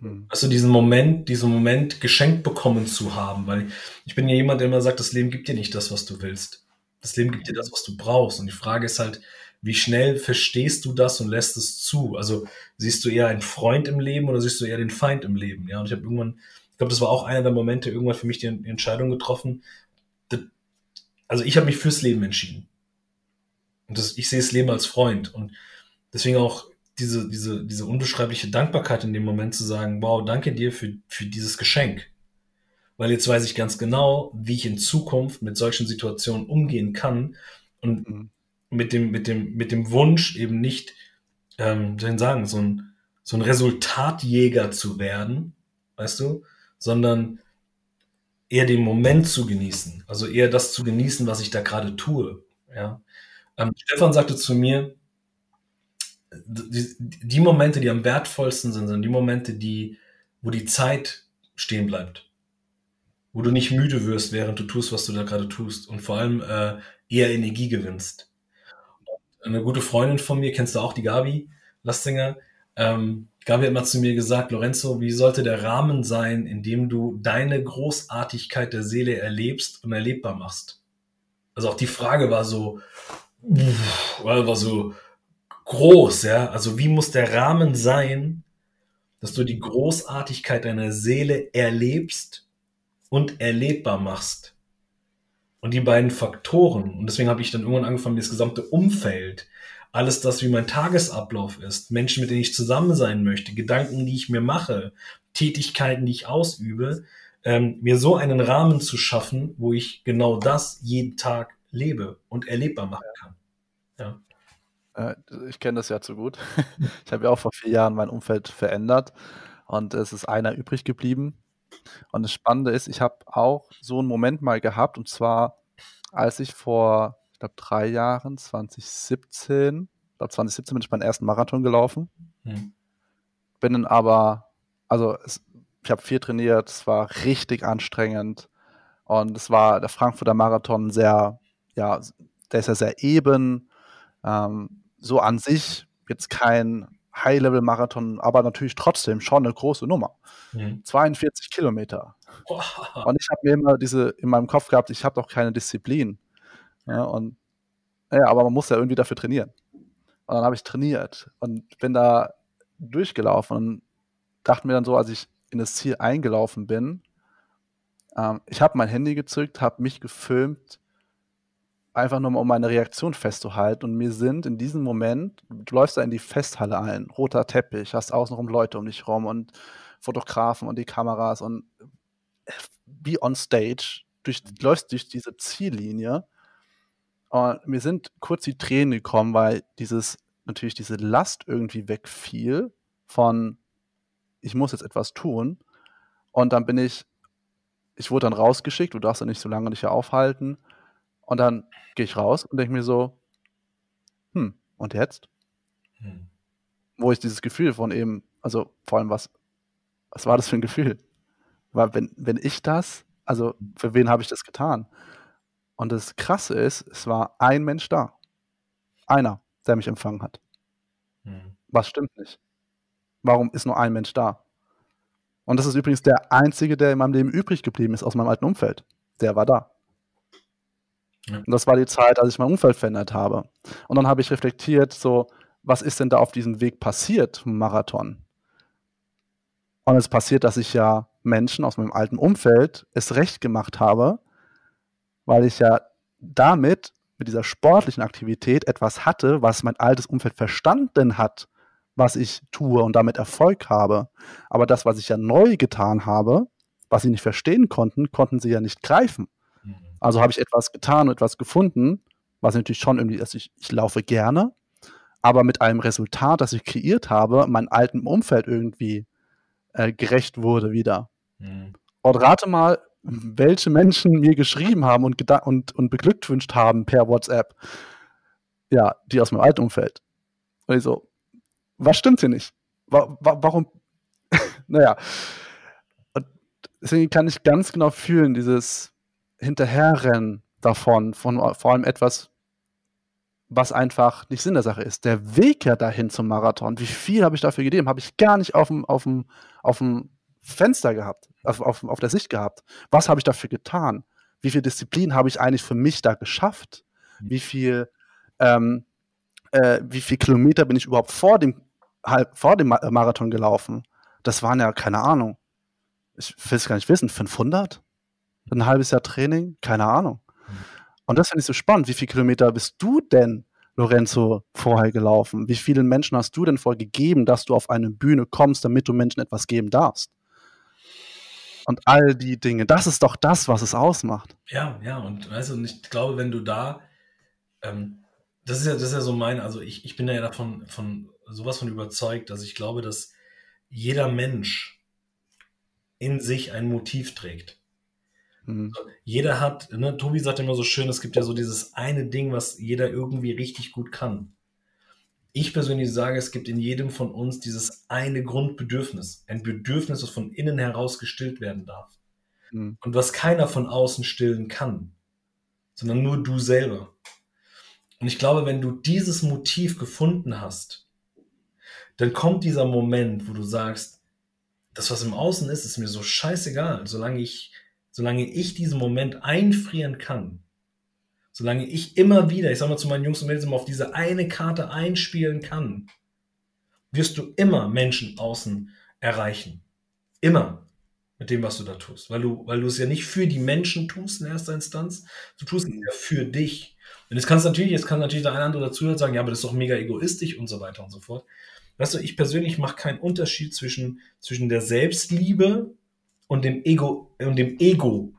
Hm. Also diesen Moment, diesen Moment geschenkt bekommen zu haben, weil ich bin ja jemand, der immer sagt, das Leben gibt dir nicht das, was du willst. Das Leben gibt dir das, was du brauchst. Und die Frage ist halt, wie schnell verstehst du das und lässt es zu? Also siehst du eher einen Freund im Leben oder siehst du eher den Feind im Leben? Ja, und ich habe irgendwann, ich glaube, das war auch einer der Momente, irgendwann für mich die Entscheidung getroffen. Also ich habe mich fürs Leben entschieden. Und das, ich sehe das Leben als Freund. Und deswegen auch diese, diese, diese unbeschreibliche Dankbarkeit in dem Moment zu sagen, wow, danke dir für, für dieses Geschenk. Weil jetzt weiß ich ganz genau, wie ich in Zukunft mit solchen Situationen umgehen kann und mhm mit dem, mit dem, mit dem Wunsch eben nicht, ähm, soll ich sagen, so ein, so ein Resultatjäger zu werden, weißt du, sondern eher den Moment zu genießen, also eher das zu genießen, was ich da gerade tue. Ja. Ähm, Stefan sagte zu mir, die, die, Momente, die am wertvollsten sind, sind die Momente, die, wo die Zeit stehen bleibt, wo du nicht müde wirst, während du tust, was du da gerade tust und vor allem äh, eher Energie gewinnst eine gute Freundin von mir, kennst du auch, die Gabi Lastinger, ähm, Gabi hat mal zu mir gesagt, Lorenzo, wie sollte der Rahmen sein, in dem du deine Großartigkeit der Seele erlebst und erlebbar machst? Also auch die Frage war so, war so groß, ja. Also wie muss der Rahmen sein, dass du die Großartigkeit deiner Seele erlebst und erlebbar machst? Und die beiden Faktoren, und deswegen habe ich dann irgendwann angefangen, das gesamte Umfeld, alles das, wie mein Tagesablauf ist, Menschen, mit denen ich zusammen sein möchte, Gedanken, die ich mir mache, Tätigkeiten, die ich ausübe, ähm, mir so einen Rahmen zu schaffen, wo ich genau das jeden Tag lebe und erlebbar machen kann. Ja. Äh, ich kenne das ja zu gut. Ich habe ja auch vor vier Jahren mein Umfeld verändert und es ist einer übrig geblieben. Und das Spannende ist, ich habe auch so einen Moment mal gehabt, und zwar, als ich vor, ich glaube, drei Jahren, 2017, ich glaube, 2017 bin ich meinen ersten Marathon gelaufen. Mhm. Bin dann aber, also es, ich habe viel trainiert, es war richtig anstrengend. Und es war der Frankfurter Marathon sehr, ja, der ist ja sehr eben. Ähm, so an sich jetzt kein High-Level-Marathon, aber natürlich trotzdem schon eine große Nummer. Mhm. 42 Kilometer. Wow. Und ich habe mir immer diese in meinem Kopf gehabt, ich habe doch keine Disziplin. Ja, und ja, aber man muss ja irgendwie dafür trainieren. Und dann habe ich trainiert und bin da durchgelaufen und dachte mir dann so, als ich in das Ziel eingelaufen bin, ähm, ich habe mein Handy gezückt, habe mich gefilmt einfach nur mal um meine Reaktion festzuhalten. Und mir sind in diesem Moment, du läufst da in die Festhalle ein, roter Teppich, hast außenrum Leute um dich rum und Fotografen und die Kameras und wie on stage, durch, läufst durch diese Ziellinie. Und mir sind kurz die Tränen gekommen, weil dieses, natürlich diese Last irgendwie wegfiel von, ich muss jetzt etwas tun. Und dann bin ich, ich wurde dann rausgeschickt, du darfst ja nicht so lange dich hier aufhalten. Und dann gehe ich raus und denke mir so, hm, und jetzt? Hm. Wo ich dieses Gefühl von eben, also vor allem was, was war das für ein Gefühl? Weil wenn, wenn ich das, also für wen habe ich das getan? Und das Krasse ist, es war ein Mensch da. Einer, der mich empfangen hat. Hm. Was stimmt nicht? Warum ist nur ein Mensch da? Und das ist übrigens der einzige, der in meinem Leben übrig geblieben ist aus meinem alten Umfeld. Der war da. Und das war die Zeit, als ich mein Umfeld verändert habe. Und dann habe ich reflektiert, so, was ist denn da auf diesem Weg passiert Marathon? Und es passiert, dass ich ja Menschen aus meinem alten Umfeld es recht gemacht habe, weil ich ja damit, mit dieser sportlichen Aktivität, etwas hatte, was mein altes Umfeld verstanden hat, was ich tue und damit Erfolg habe. Aber das, was ich ja neu getan habe, was sie nicht verstehen konnten, konnten sie ja nicht greifen. Also habe ich etwas getan und etwas gefunden, was natürlich schon irgendwie, also ich, ich laufe gerne, aber mit einem Resultat, das ich kreiert habe, meinem alten Umfeld irgendwie äh, gerecht wurde wieder. Mhm. Und rate mal, welche Menschen mir geschrieben haben und, und, und beglückwünscht haben per WhatsApp. Ja, die aus meinem alten Umfeld. Und ich so, was stimmt hier nicht? Wa wa warum? naja. Und deswegen kann ich ganz genau fühlen, dieses, Hinterherrennen davon, von vor allem etwas, was einfach nicht Sinn der Sache ist. Der Weg ja dahin zum Marathon, wie viel habe ich dafür gegeben, habe ich gar nicht auf dem, auf dem, auf dem Fenster gehabt, auf, auf, auf der Sicht gehabt. Was habe ich dafür getan? Wie viel Disziplin habe ich eigentlich für mich da geschafft? Wie viel, ähm, äh, wie viel Kilometer bin ich überhaupt vor dem, vor dem Marathon gelaufen? Das waren ja, keine Ahnung, ich will es gar nicht wissen, 500? Ein halbes Jahr Training? Keine Ahnung. Und das finde ich so spannend. Wie viele Kilometer bist du denn, Lorenzo, vorher gelaufen? Wie vielen Menschen hast du denn vorher gegeben, dass du auf eine Bühne kommst, damit du Menschen etwas geben darfst? Und all die Dinge, das ist doch das, was es ausmacht. Ja, ja, und weißt du, ich glaube, wenn du da, ähm, das ist ja, das ist ja so mein, also ich, ich bin ja davon von sowas von überzeugt, dass ich glaube, dass jeder Mensch in sich ein Motiv trägt. Mhm. Jeder hat, ne, Tobi sagt immer so schön, es gibt ja so dieses eine Ding, was jeder irgendwie richtig gut kann. Ich persönlich sage, es gibt in jedem von uns dieses eine Grundbedürfnis, ein Bedürfnis, das von innen heraus gestillt werden darf. Mhm. Und was keiner von außen stillen kann, sondern nur du selber. Und ich glaube, wenn du dieses Motiv gefunden hast, dann kommt dieser Moment, wo du sagst, das, was im Außen ist, ist mir so scheißegal, solange ich, solange ich diesen Moment einfrieren kann, solange ich immer wieder, ich sag mal zu meinen Jungs und Mädels immer auf diese eine Karte einspielen kann, wirst du immer Menschen außen erreichen. Immer mit dem, was du da tust. Weil du, weil du es ja nicht für die Menschen tust in erster Instanz, du tust es ja für dich. Und jetzt kannst natürlich, jetzt kann natürlich der eine oder andere dazu sagen, ja, aber das ist doch mega egoistisch und so weiter und so fort. Weißt du, ich persönlich mache keinen Unterschied zwischen, zwischen der Selbstliebe und dem Ego, und dem Ego.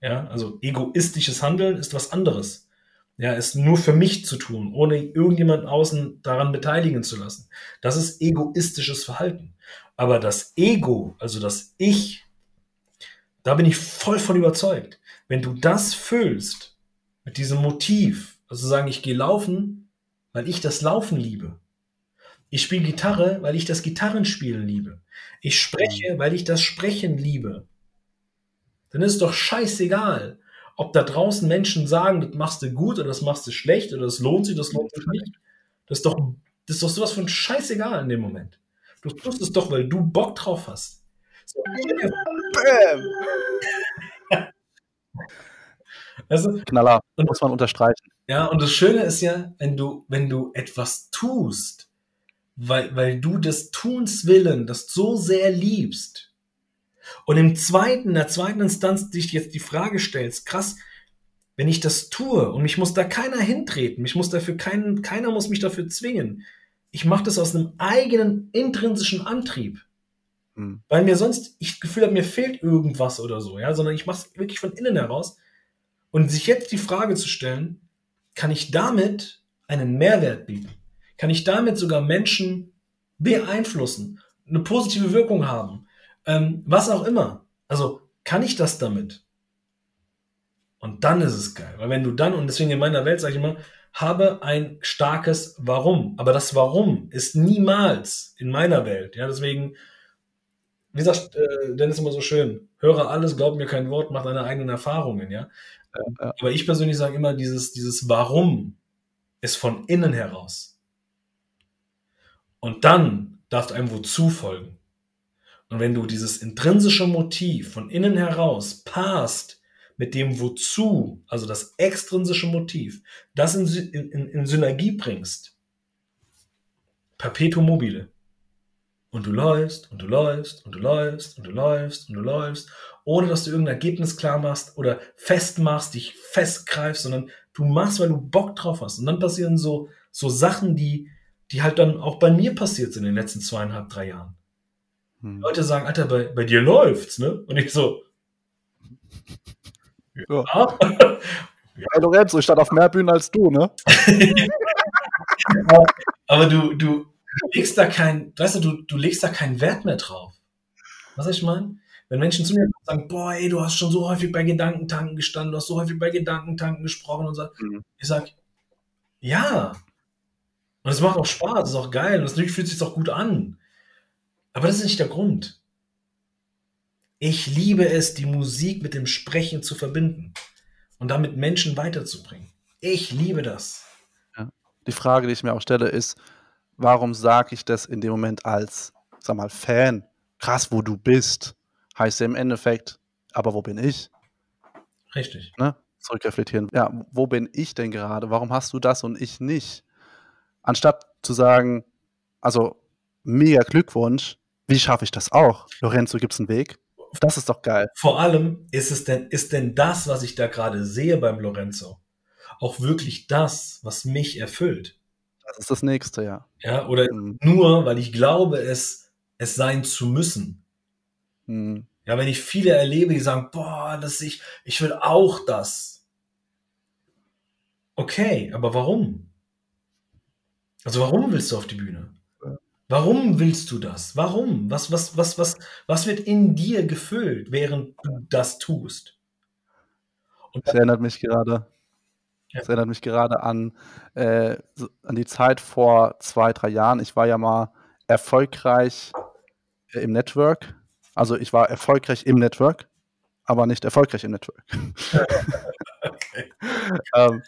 Ja, also egoistisches Handeln ist was anderes. Ja, ist nur für mich zu tun, ohne irgendjemand außen daran beteiligen zu lassen. Das ist egoistisches Verhalten. Aber das Ego, also das Ich, da bin ich voll von überzeugt. Wenn du das füllst mit diesem Motiv, also sagen, ich gehe laufen, weil ich das Laufen liebe, ich spiele Gitarre, weil ich das Gitarrenspielen liebe. Ich spreche, weil ich das Sprechen liebe. Dann ist es doch scheißegal, ob da draußen Menschen sagen, das machst du gut oder das machst du schlecht oder das lohnt sich, das lohnt sich nicht. Das ist doch, das ist doch sowas von scheißegal in dem Moment. Du tust es doch, weil du Bock drauf hast. So, Bam! also, Knaller, und, muss man unterstreichen. Ja, und das Schöne ist ja, wenn du, wenn du etwas tust, weil, weil du des Tuns willen das so sehr liebst und im zweiten, in der zweiten Instanz dich jetzt die Frage stellst, krass, wenn ich das tue und mich muss da keiner hintreten, mich muss dafür keinen, keiner muss mich dafür zwingen. Ich mache das aus einem eigenen intrinsischen Antrieb. Hm. Weil mir sonst, ich Gefühl habe, mir fehlt irgendwas oder so, ja, sondern ich mache es wirklich von innen heraus. Und sich jetzt die Frage zu stellen, kann ich damit einen Mehrwert bieten? Kann ich damit sogar Menschen beeinflussen, eine positive Wirkung haben, ähm, was auch immer. Also kann ich das damit? Und dann ist es geil, weil wenn du dann, und deswegen in meiner Welt sage ich immer, habe ein starkes Warum. Aber das Warum ist niemals in meiner Welt. Ja, deswegen, wie sagt äh, Dennis immer so schön, höre alles, glaub mir kein Wort, mach deine eigenen Erfahrungen, ja. ja. Aber ich persönlich sage immer, dieses, dieses Warum ist von innen heraus. Und dann darf einem wozu folgen. Und wenn du dieses intrinsische Motiv von innen heraus passt mit dem wozu, also das extrinsische Motiv, das in, in, in Synergie bringst, perpetuum mobile. Und du läufst und du läufst und du läufst und du läufst und du läufst, ohne dass du irgendein Ergebnis klar machst oder festmachst, dich festgreifst, sondern du machst, weil du Bock drauf hast. Und dann passieren so, so Sachen, die, die halt dann auch bei mir passiert sind in den letzten zweieinhalb, drei Jahren. Hm. Leute sagen, Alter, bei, bei dir läuft's, ne? Und ich so. Ja. ja. ja. Lorenzo, ich stand auf mehr Bühnen als du, ne? aber du, du legst da kein, weißt du, du, du legst da keinen Wert mehr drauf. Was ich meine? Wenn Menschen zu mir sagen, boah, ey, du hast schon so häufig bei Gedankentanken gestanden, du hast so häufig bei Gedankentanken gesprochen und so, mhm. ich sag, ja, und es macht auch Spaß, ist auch geil und natürlich fühlt sich auch gut an. Aber das ist nicht der Grund. Ich liebe es, die Musik mit dem Sprechen zu verbinden und damit Menschen weiterzubringen. Ich liebe das. Ja. die Frage, die ich mir auch stelle, ist, warum sage ich das in dem Moment als, sag mal, Fan? Krass, wo du bist. Heißt ja im Endeffekt, aber wo bin ich? Richtig. Ne? Zurückreflektieren. Ja, wo bin ich denn gerade? Warum hast du das und ich nicht? Anstatt zu sagen, also mega Glückwunsch, wie schaffe ich das auch? Lorenzo, gibt es einen Weg? Das ist doch geil. Vor allem ist es denn, ist denn das, was ich da gerade sehe beim Lorenzo, auch wirklich das, was mich erfüllt? Das ist das nächste, ja. Ja, oder mhm. nur, weil ich glaube, es, es sein zu müssen. Mhm. Ja, wenn ich viele erlebe, die sagen, boah, das ich, ich will auch das. Okay, aber warum? Also warum willst du auf die Bühne? Warum willst du das? Warum? Was, was, was, was, was wird in dir gefüllt, während du das tust? Und das erinnert mich gerade. Das erinnert mich gerade an, äh, an die Zeit vor zwei, drei Jahren. Ich war ja mal erfolgreich äh, im Network. Also ich war erfolgreich im Network, aber nicht erfolgreich im Network. okay. ähm,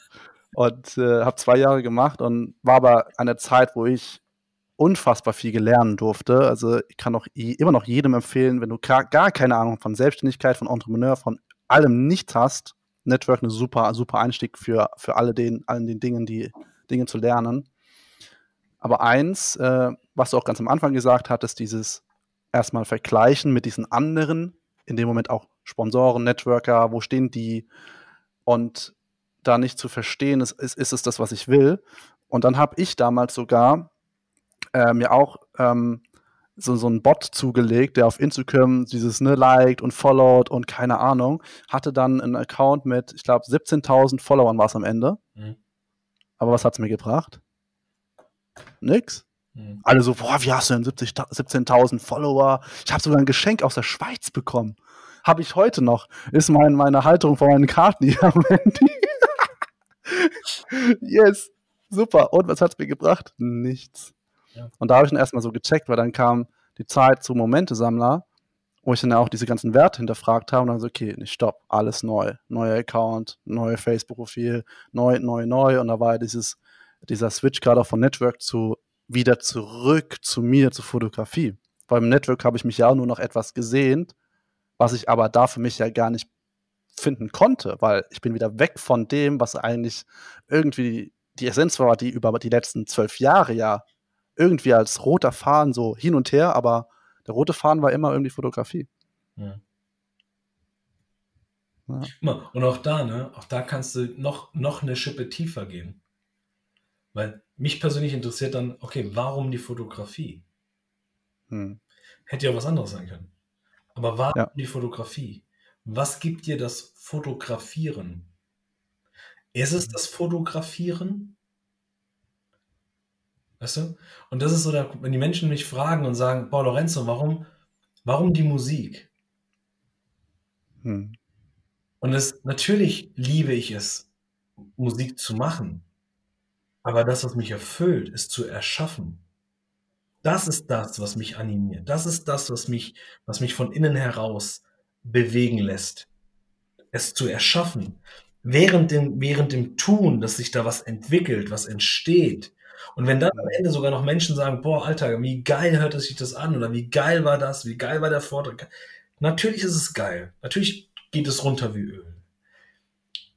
und äh, habe zwei Jahre gemacht und war aber eine Zeit, wo ich unfassbar viel lernen durfte. Also ich kann auch immer noch jedem empfehlen, wenn du gar, keine Ahnung von Selbstständigkeit, von Entrepreneur, von allem nicht hast, Network eine super, super Einstieg für, für alle den, allen den Dingen, die Dinge zu lernen. Aber eins, äh, was du auch ganz am Anfang gesagt hattest, dieses erstmal vergleichen mit diesen anderen, in dem Moment auch Sponsoren, Networker, wo stehen die? Und da nicht zu verstehen, ist, ist, ist es das, was ich will. Und dann habe ich damals sogar äh, mir auch ähm, so, so einen Bot zugelegt, der auf Instagram dieses ne liked und followed und keine Ahnung, hatte dann einen Account mit, ich glaube, 17.000 Followern war es am Ende. Mhm. Aber was hat es mir gebracht? Nix. Mhm. Alle so, boah, wie hast du denn 17.000 Follower? Ich habe sogar ein Geschenk aus der Schweiz bekommen. Habe ich heute noch. Ist mein, meine Halterung von meinen Karten hier am Handy. yes. Super. Und was hat es mir gebracht? Nichts. Und da habe ich dann erstmal so gecheckt, weil dann kam die Zeit zu Momentesammler, wo ich dann auch diese ganzen Werte hinterfragt habe und dann so, okay, nicht stopp, alles neu. Neuer Account, neue Facebook-Profil, neu, neu, neu. Und da war dieses, dieser Switch gerade auch von Network zu wieder zurück zu mir, zur Fotografie. Beim Network habe ich mich ja auch nur noch etwas gesehnt, was ich aber da für mich ja gar nicht finden konnte, weil ich bin wieder weg von dem, was eigentlich irgendwie die Essenz war, die über die letzten zwölf Jahre ja irgendwie als roter Faden so hin und her, aber der rote Faden war immer irgendwie Fotografie. Ja. Ja. Und auch da, ne, auch da kannst du noch, noch eine Schippe tiefer gehen. Weil mich persönlich interessiert dann, okay, warum die Fotografie? Hm. Hätte ja was anderes sein können. Aber warum ja. die Fotografie? Was gibt dir das Fotografieren? Ist es das Fotografieren Weißt du? Und das ist so, wenn die Menschen mich fragen und sagen, boah, Lorenzo, warum, warum die Musik? Hm. Und es, natürlich liebe ich es, Musik zu machen. Aber das, was mich erfüllt, ist zu erschaffen. Das ist das, was mich animiert. Das ist das, was mich, was mich von innen heraus bewegen lässt. Es zu erschaffen. Während dem, während dem Tun, dass sich da was entwickelt, was entsteht, und wenn dann am Ende sogar noch Menschen sagen, boah, Alter, wie geil hört sich das an oder wie geil war das, wie geil war der Vortrag. Natürlich ist es geil. Natürlich geht es runter wie Öl.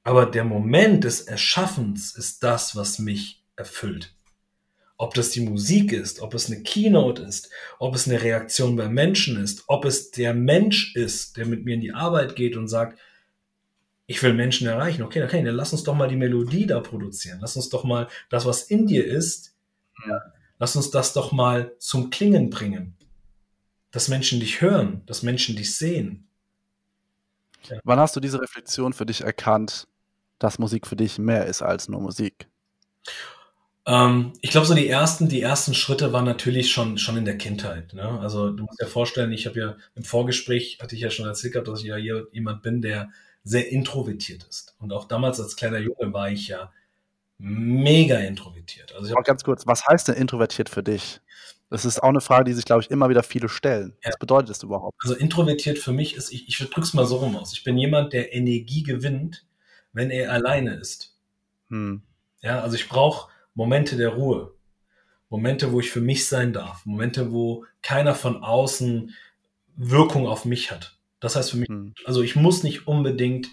Aber der Moment des Erschaffens ist das, was mich erfüllt. Ob das die Musik ist, ob es eine Keynote ist, ob es eine Reaktion bei Menschen ist, ob es der Mensch ist, der mit mir in die Arbeit geht und sagt, ich will Menschen erreichen. Okay, okay, dann lass uns doch mal die Melodie da produzieren. Lass uns doch mal das, was in dir ist, ja, lass uns das doch mal zum Klingen bringen. Dass Menschen dich hören, dass Menschen dich sehen. Ja. Wann hast du diese Reflexion für dich erkannt, dass Musik für dich mehr ist als nur Musik? Ähm, ich glaube, so die ersten, die ersten Schritte waren natürlich schon, schon in der Kindheit. Ne? Also du musst dir vorstellen, ich habe ja im Vorgespräch, hatte ich ja schon erzählt gehabt, dass ich ja hier jemand bin, der sehr introvertiert ist. Und auch damals als kleiner Junge war ich ja mega introvertiert. Also ich ganz kurz, was heißt denn introvertiert für dich? Das ist auch eine Frage, die sich, glaube ich, immer wieder viele stellen. Ja. Was bedeutet das überhaupt? Also introvertiert für mich ist, ich, ich drücke es mal so rum aus. Ich bin jemand, der Energie gewinnt, wenn er alleine ist. Hm. Ja, also ich brauche Momente der Ruhe. Momente, wo ich für mich sein darf. Momente, wo keiner von außen Wirkung auf mich hat. Das heißt für mich, hm. also ich muss nicht unbedingt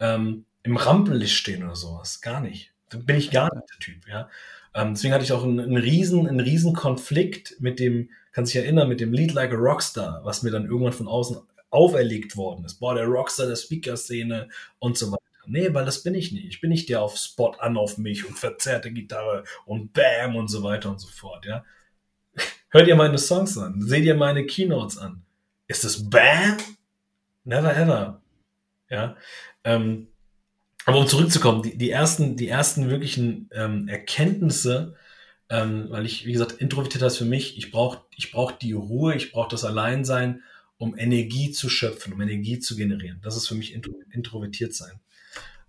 ähm, im Rampenlicht stehen oder sowas. Gar nicht. Da bin ich gar nicht der Typ, ja. Ähm, deswegen hatte ich auch einen, einen, riesen, einen riesen Konflikt mit dem, kann sich erinnern, mit dem Lied Like a Rockstar, was mir dann irgendwann von außen auferlegt worden ist. Boah, der Rockstar der Speaker-Szene und so weiter. Nee, weil das bin ich nicht. Ich bin nicht der auf Spot an auf mich und verzerrte Gitarre und Bam und so weiter und so fort, ja. Hört ihr meine Songs an? Seht ihr meine Keynotes an? Ist es Bam? Never ever. Ja. Ähm, aber um zurückzukommen, die, die ersten, die ersten wirklichen ähm, Erkenntnisse, ähm, weil ich, wie gesagt, introvertiert das für mich, ich brauche ich brauch die Ruhe, ich brauche das Alleinsein, um Energie zu schöpfen, um Energie zu generieren. Das ist für mich intro, introvertiert sein.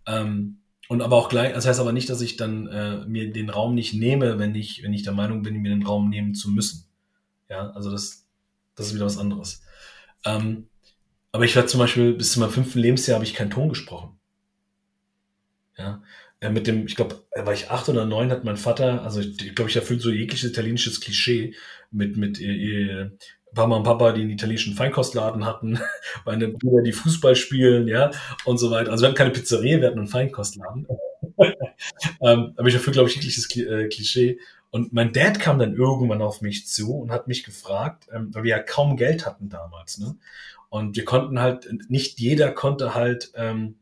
Ähm, und aber auch gleich, das heißt aber nicht, dass ich dann äh, mir den Raum nicht nehme, wenn ich, wenn ich der Meinung bin, mir den Raum nehmen zu müssen. Ja, also das, das ist wieder was anderes. Ähm, aber ich war zum Beispiel bis zu meinem fünften Lebensjahr habe ich keinen Ton gesprochen. Ja, äh, mit dem, ich glaube, war ich acht oder neun, hat mein Vater, also ich, glaube, ich erfüllt so jegliches italienisches Klischee mit, mit ihr, ihr Mama und Papa, die einen italienischen Feinkostladen hatten, meine Brüder, die Fußball spielen, ja, und so weiter. Also wir hatten keine Pizzeria, wir hatten einen Feinkostladen. ähm, aber ich erfülle, glaube ich, jegliches äh, Klischee. Und mein Dad kam dann irgendwann auf mich zu und hat mich gefragt, ähm, weil wir ja kaum Geld hatten damals, ne? Und wir konnten halt, nicht jeder konnte halt ähm,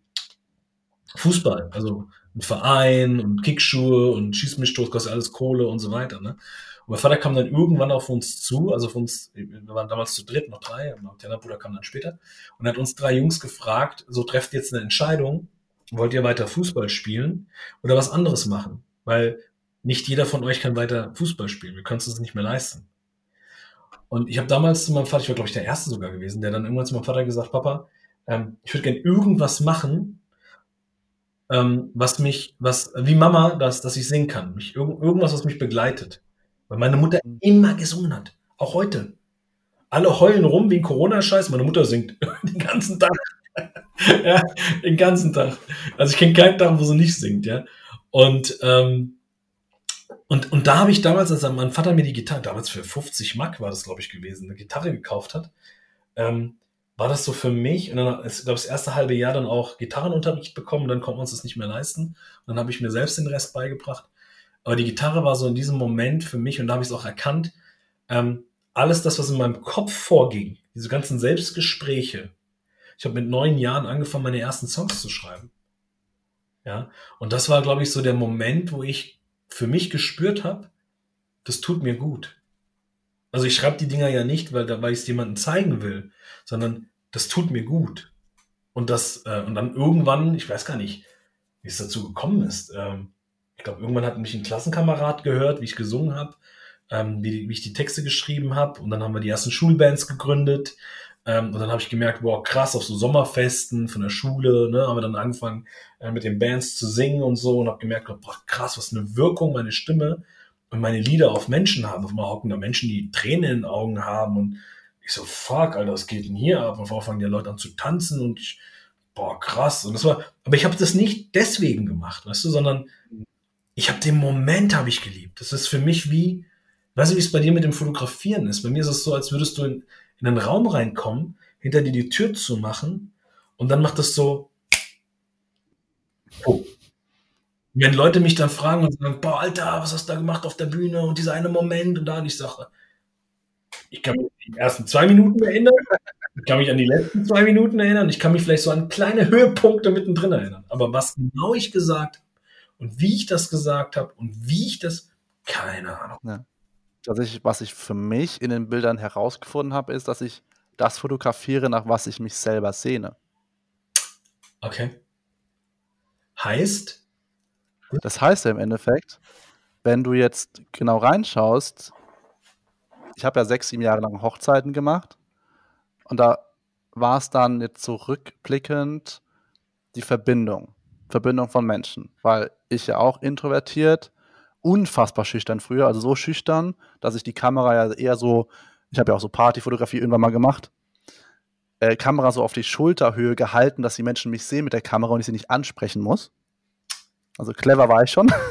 Fußball, also ein Verein und Kickschuhe und Schießmischstoß kostet alles Kohle und so weiter. Ne? Und mein Vater kam dann irgendwann auf uns zu, also auf uns, wir waren damals zu dritt, noch drei, mein kleiner Bruder kam dann später und hat uns drei Jungs gefragt, so trefft jetzt eine Entscheidung, wollt ihr weiter Fußball spielen oder was anderes machen? Weil nicht jeder von euch kann weiter Fußball spielen, wir können es uns nicht mehr leisten. Und ich habe damals zu meinem Vater, ich war glaube ich der Erste sogar gewesen, der dann irgendwann zu meinem Vater gesagt, Papa, ähm, ich würde gerne irgendwas machen, ähm, was mich, was, wie Mama, dass, dass ich singen kann. Mich, irg irgendwas, was mich begleitet. Weil meine Mutter mhm. immer gesungen hat. Auch heute. Alle heulen rum wegen Corona-Scheiß. Meine Mutter singt den ganzen Tag. ja, den ganzen Tag. Also ich kenne keinen Tag, wo sie nicht singt, ja. Und, ähm, und, und da habe ich damals, als mein Vater mir die Gitarre, damals für 50 Mark war das, glaube ich, gewesen, eine Gitarre gekauft hat, ähm, war das so für mich. Und dann, ich glaube, das erste halbe Jahr dann auch Gitarrenunterricht bekommen, dann konnten wir uns das nicht mehr leisten. Und dann habe ich mir selbst den Rest beigebracht. Aber die Gitarre war so in diesem Moment für mich, und da habe ich es auch erkannt, ähm, alles das, was in meinem Kopf vorging, diese ganzen Selbstgespräche. Ich habe mit neun Jahren angefangen, meine ersten Songs zu schreiben. Ja, und das war, glaube ich, so der Moment, wo ich für mich gespürt habe, das tut mir gut. Also ich schreibe die Dinger ja nicht, weil, weil ich es jemandem zeigen will, sondern das tut mir gut. Und das, äh, und dann irgendwann, ich weiß gar nicht, wie es dazu gekommen ist. Ähm, ich glaube, irgendwann hat mich ein Klassenkamerad gehört, wie ich gesungen habe, ähm, wie, wie ich die Texte geschrieben habe. Und dann haben wir die ersten Schulbands gegründet. Ähm, und dann habe ich gemerkt, boah, krass, auf so Sommerfesten von der Schule, ne, haben wir dann angefangen, äh, mit den Bands zu singen und so und habe gemerkt, boah, krass, was eine Wirkung meine Stimme und meine Lieder auf Menschen haben. Auf einmal hocken da Menschen, die Tränen in den Augen haben und ich so, fuck, Alter, was geht denn hier ab? Und auf fangen die Leute an zu tanzen und ich, boah, krass. Und das war, aber ich habe das nicht deswegen gemacht, weißt du, sondern ich habe den Moment habe ich geliebt. Das ist für mich wie, weißt du, wie es bei dir mit dem Fotografieren ist. Bei mir ist es so, als würdest du in, in einen Raum reinkommen, hinter dir die Tür zu machen und dann macht das so. Oh. Wenn Leute mich dann fragen und sagen, boah, Alter, was hast du da gemacht auf der Bühne und dieser eine Moment und da, und ich sage, ich kann mich an die ersten zwei Minuten erinnern, ich kann mich an die letzten zwei Minuten erinnern, ich kann mich vielleicht so an kleine Höhepunkte mittendrin erinnern. Aber was genau ich gesagt habe und wie ich das gesagt habe und wie ich das, keine Ahnung. Ja. Tatsächlich, was ich für mich in den Bildern herausgefunden habe, ist, dass ich das fotografiere, nach was ich mich selber sehne. Okay. Heißt? Das heißt ja im Endeffekt, wenn du jetzt genau reinschaust, ich habe ja sechs, sieben Jahre lang Hochzeiten gemacht und da war es dann jetzt zurückblickend die Verbindung, Verbindung von Menschen, weil ich ja auch introvertiert, unfassbar schüchtern früher, also so schüchtern, dass ich die Kamera ja eher so, ich habe ja auch so Partyfotografie irgendwann mal gemacht, äh, Kamera so auf die Schulterhöhe gehalten, dass die Menschen mich sehen mit der Kamera und ich sie nicht ansprechen muss. Also clever war ich schon.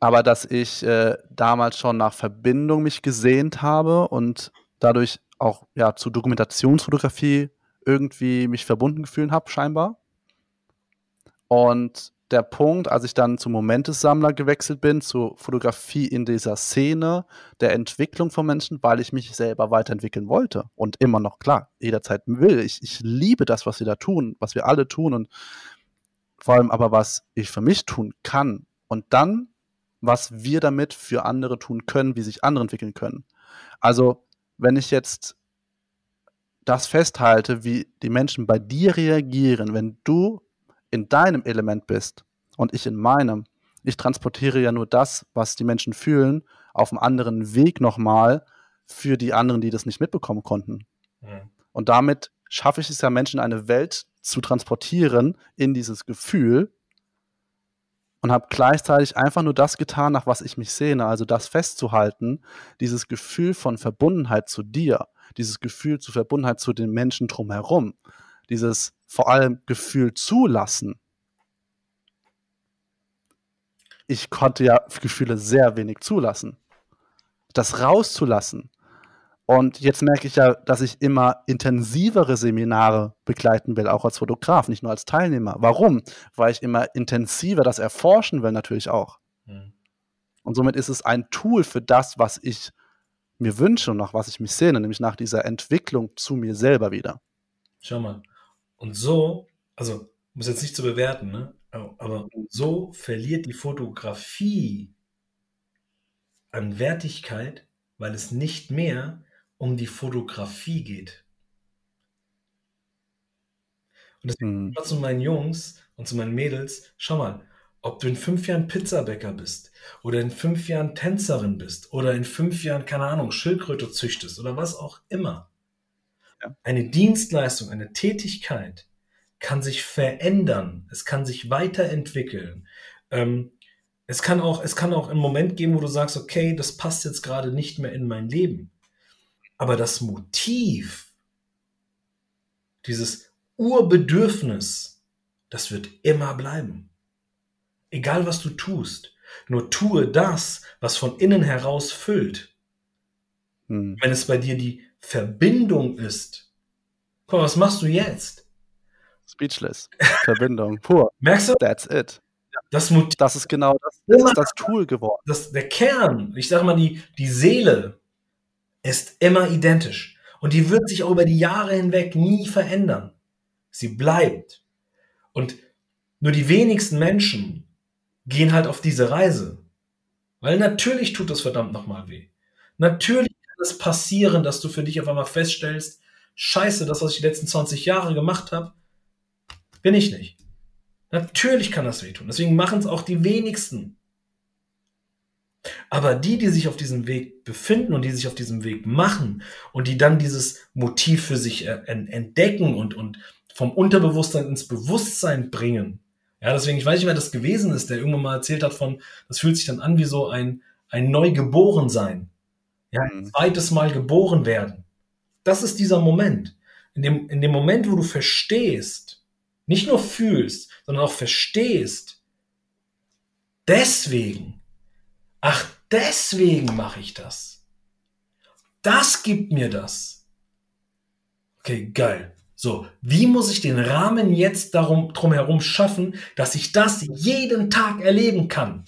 aber dass ich äh, damals schon nach Verbindung mich gesehnt habe und dadurch auch ja zu Dokumentationsfotografie irgendwie mich verbunden gefühlt habe, scheinbar. Und der Punkt, als ich dann zum Momentessammler gewechselt bin, zur Fotografie in dieser Szene der Entwicklung von Menschen, weil ich mich selber weiterentwickeln wollte und immer noch, klar, jederzeit will. Ich, ich liebe das, was wir da tun, was wir alle tun und vor allem aber, was ich für mich tun kann und dann, was wir damit für andere tun können, wie sich andere entwickeln können. Also, wenn ich jetzt das festhalte, wie die Menschen bei dir reagieren, wenn du in deinem Element bist und ich in meinem. Ich transportiere ja nur das, was die Menschen fühlen, auf einem anderen Weg nochmal für die anderen, die das nicht mitbekommen konnten. Mhm. Und damit schaffe ich es ja, Menschen eine Welt zu transportieren in dieses Gefühl und habe gleichzeitig einfach nur das getan, nach was ich mich sehne, also das festzuhalten, dieses Gefühl von Verbundenheit zu dir, dieses Gefühl zu Verbundenheit zu den Menschen drumherum, dieses vor allem Gefühl zulassen. Ich konnte ja Gefühle sehr wenig zulassen. Das rauszulassen. Und jetzt merke ich ja, dass ich immer intensivere Seminare begleiten will, auch als Fotograf, nicht nur als Teilnehmer. Warum? Weil ich immer intensiver das erforschen will, natürlich auch. Mhm. Und somit ist es ein Tool für das, was ich mir wünsche und nach was ich mich sehne, nämlich nach dieser Entwicklung zu mir selber wieder. Schau mal, und so, also muss jetzt nicht zu bewerten, ne? aber so verliert die Fotografie an Wertigkeit, weil es nicht mehr um die Fotografie geht. Und deswegen mhm. zu meinen Jungs und zu meinen Mädels, schau mal, ob du in fünf Jahren Pizzabäcker bist oder in fünf Jahren Tänzerin bist oder in fünf Jahren, keine Ahnung, Schildkröte züchtest oder was auch immer. Ja. Eine Dienstleistung, eine Tätigkeit kann sich verändern, es kann sich weiterentwickeln. Ähm, es kann auch, es kann auch einen Moment geben, wo du sagst, okay, das passt jetzt gerade nicht mehr in mein Leben. Aber das Motiv, dieses Urbedürfnis, das wird immer bleiben. Egal was du tust, nur tue das, was von innen heraus füllt. Hm. Wenn es bei dir die Verbindung ist. Mal, was machst du jetzt? Speechless. Verbindung. Pur. Merkst du? That's it. Das, das ist genau das, das, ist das Tool geworden. Das, der Kern, ich sage mal, die, die Seele ist immer identisch. Und die wird sich auch über die Jahre hinweg nie verändern. Sie bleibt. Und nur die wenigsten Menschen gehen halt auf diese Reise. Weil natürlich tut das verdammt nochmal weh. Natürlich es passieren, dass du für dich auf einmal feststellst, scheiße, das, was ich die letzten 20 Jahre gemacht habe, bin ich nicht. Natürlich kann das wehtun. Deswegen machen es auch die wenigsten. Aber die, die sich auf diesem Weg befinden und die sich auf diesem Weg machen und die dann dieses Motiv für sich äh, entdecken und, und vom Unterbewusstsein ins Bewusstsein bringen. Ja, deswegen, ich weiß nicht, wer das gewesen ist, der irgendwann mal erzählt hat von, das fühlt sich dann an wie so ein, ein Neugeborensein. Ja, ein mhm. zweites Mal geboren werden. Das ist dieser Moment. In dem, in dem Moment, wo du verstehst, nicht nur fühlst, sondern auch verstehst, deswegen, ach, deswegen mache ich das. Das gibt mir das. Okay, geil. So, wie muss ich den Rahmen jetzt darum drumherum schaffen, dass ich das jeden Tag erleben kann?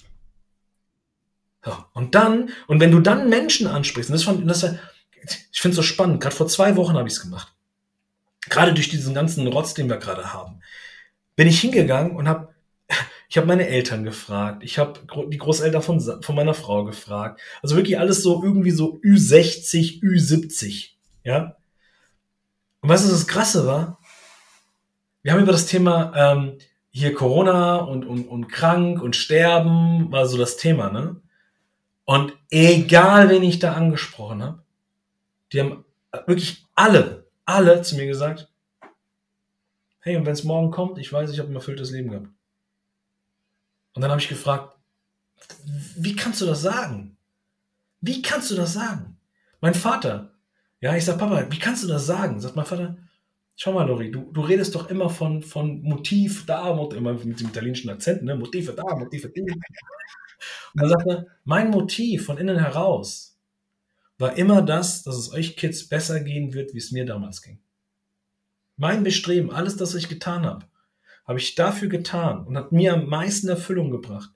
Und dann, und wenn du dann Menschen ansprichst, und das, fand, das ich finde es so spannend, gerade vor zwei Wochen habe ich es gemacht. Gerade durch diesen ganzen Rotz, den wir gerade haben, bin ich hingegangen und habe ich habe meine Eltern gefragt, ich habe die Großeltern von, von meiner Frau gefragt. Also wirklich alles so irgendwie so Ü60, Ü70. Ja. Und was ist das Krasse war? Wir haben über das Thema ähm, hier Corona und, und, und krank und sterben, war so das Thema, ne? Und egal, wen ich da angesprochen habe, die haben wirklich alle, alle zu mir gesagt, hey, und wenn es morgen kommt, ich weiß, ich habe ein erfülltes Leben gehabt. Und dann habe ich gefragt, wie kannst du das sagen? Wie kannst du das sagen? Mein Vater, ja, ich sag, Papa, wie kannst du das sagen? Sagt mein Vater, schau mal, Lori, du, du redest doch immer von, von Motiv da, immer mit dem italienischen Akzent, ne? Motive da, Motive da. Und er sagte, mein Motiv von innen heraus war immer das, dass es euch Kids besser gehen wird, wie es mir damals ging. Mein Bestreben, alles, das ich getan habe, habe ich dafür getan und hat mir am meisten Erfüllung gebracht,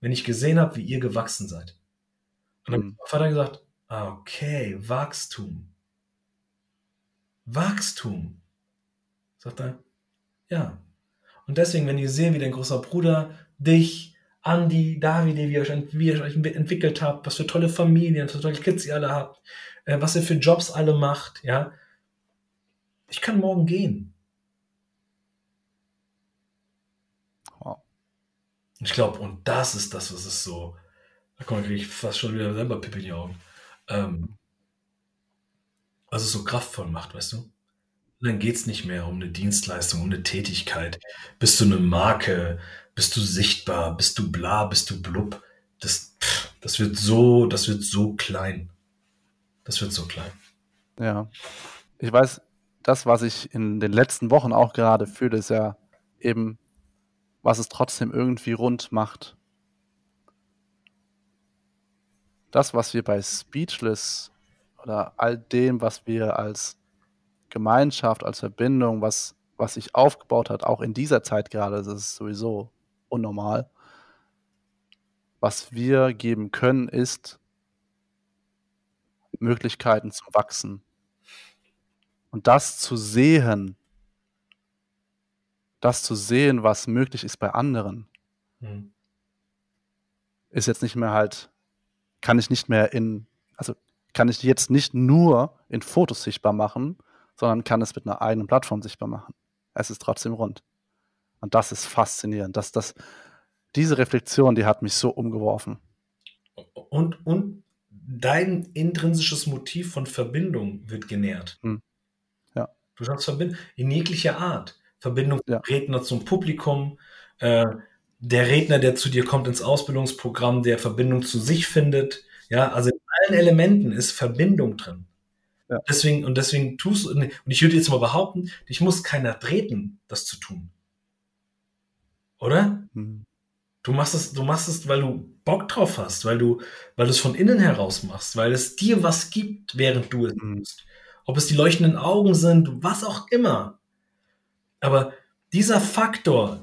wenn ich gesehen habe, wie ihr gewachsen seid. Und dann Mhm. hat mein Vater gesagt, ah, okay, Wachstum. Wachstum. Sagt er, ja. Und deswegen, wenn ihr seht, wie dein großer Bruder dich, Andi, Davide, wie ihr euch, wie ihr euch entwickelt habt, was für tolle Familien, was für tolle Kids ihr alle habt, äh, was ihr für Jobs alle macht, ja. Ich kann morgen gehen. Wow. Ich glaube, und das ist das, was es so, da komme ich fast schon wieder selber Pipi in die Augen, ähm, was es so kraftvoll macht, weißt du? Und dann geht's nicht mehr um eine Dienstleistung, um eine Tätigkeit. Bist du eine Marke? Bist du sichtbar? Bist du bla? Bist du blub? Das, pff, das wird so, das wird so klein. Das wird so klein. Ja. Ich weiß, das, was ich in den letzten Wochen auch gerade fühle, ist ja eben, was es trotzdem irgendwie rund macht. Das, was wir bei Speechless oder all dem, was wir als Gemeinschaft, als Verbindung, was, was sich aufgebaut hat, auch in dieser Zeit gerade, das ist sowieso unnormal. Was wir geben können, ist Möglichkeiten zum Wachsen. Und das zu sehen, das zu sehen, was möglich ist bei anderen, Hm. ist jetzt nicht mehr halt, kann ich nicht mehr in, also kann ich jetzt nicht nur in Fotos sichtbar machen, sondern kann es mit einer eigenen Plattform sichtbar machen. Es ist trotzdem rund. Und das ist faszinierend. Das, das, diese Reflexion, die hat mich so umgeworfen. Und, und dein intrinsisches Motiv von Verbindung wird genährt. Hm. Ja. Du schaffst Verbindung in jeglicher Art. Verbindung Ja. Redner zum Publikum, äh, der Redner, der zu dir kommt ins Ausbildungsprogramm, der Verbindung zu sich findet. Ja, also in allen Elementen ist Verbindung drin. Ja. Deswegen, und deswegen tust du, und ich würde jetzt mal behaupten, dich muss keiner treten, das zu tun. Oder? Hm. Du machst es, du machst es, weil du Bock drauf hast, weil du, weil du es von innen heraus machst, weil es dir was gibt, während du es Mhm. tust. Ob es die leuchtenden Augen sind, was auch immer. Aber dieser Faktor,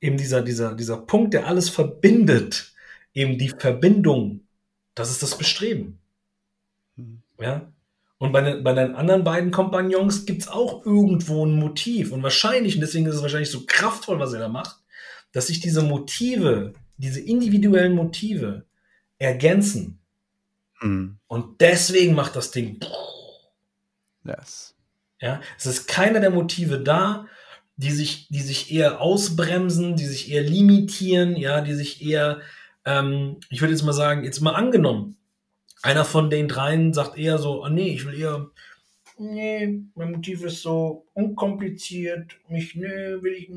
eben dieser, dieser, dieser Punkt, der alles verbindet, eben die Verbindung, das ist das Bestreben. Hm. Ja. Und bei den, bei den anderen beiden Kompagnons gibt es auch irgendwo ein Motiv. Und wahrscheinlich, und deswegen ist es wahrscheinlich so kraftvoll, was er da macht, dass sich diese Motive, diese individuellen Motive ergänzen. Hm. Und deswegen macht das Ding. Yes. Ja, es ist keiner der Motive da, die sich, die sich eher ausbremsen, die sich eher limitieren, ja, die sich eher, ähm, ich würde jetzt mal sagen, jetzt mal angenommen, einer von den dreien sagt eher so, oh nee, ich will eher, nee, mein Motiv ist so unkompliziert, mich, nee, will ich,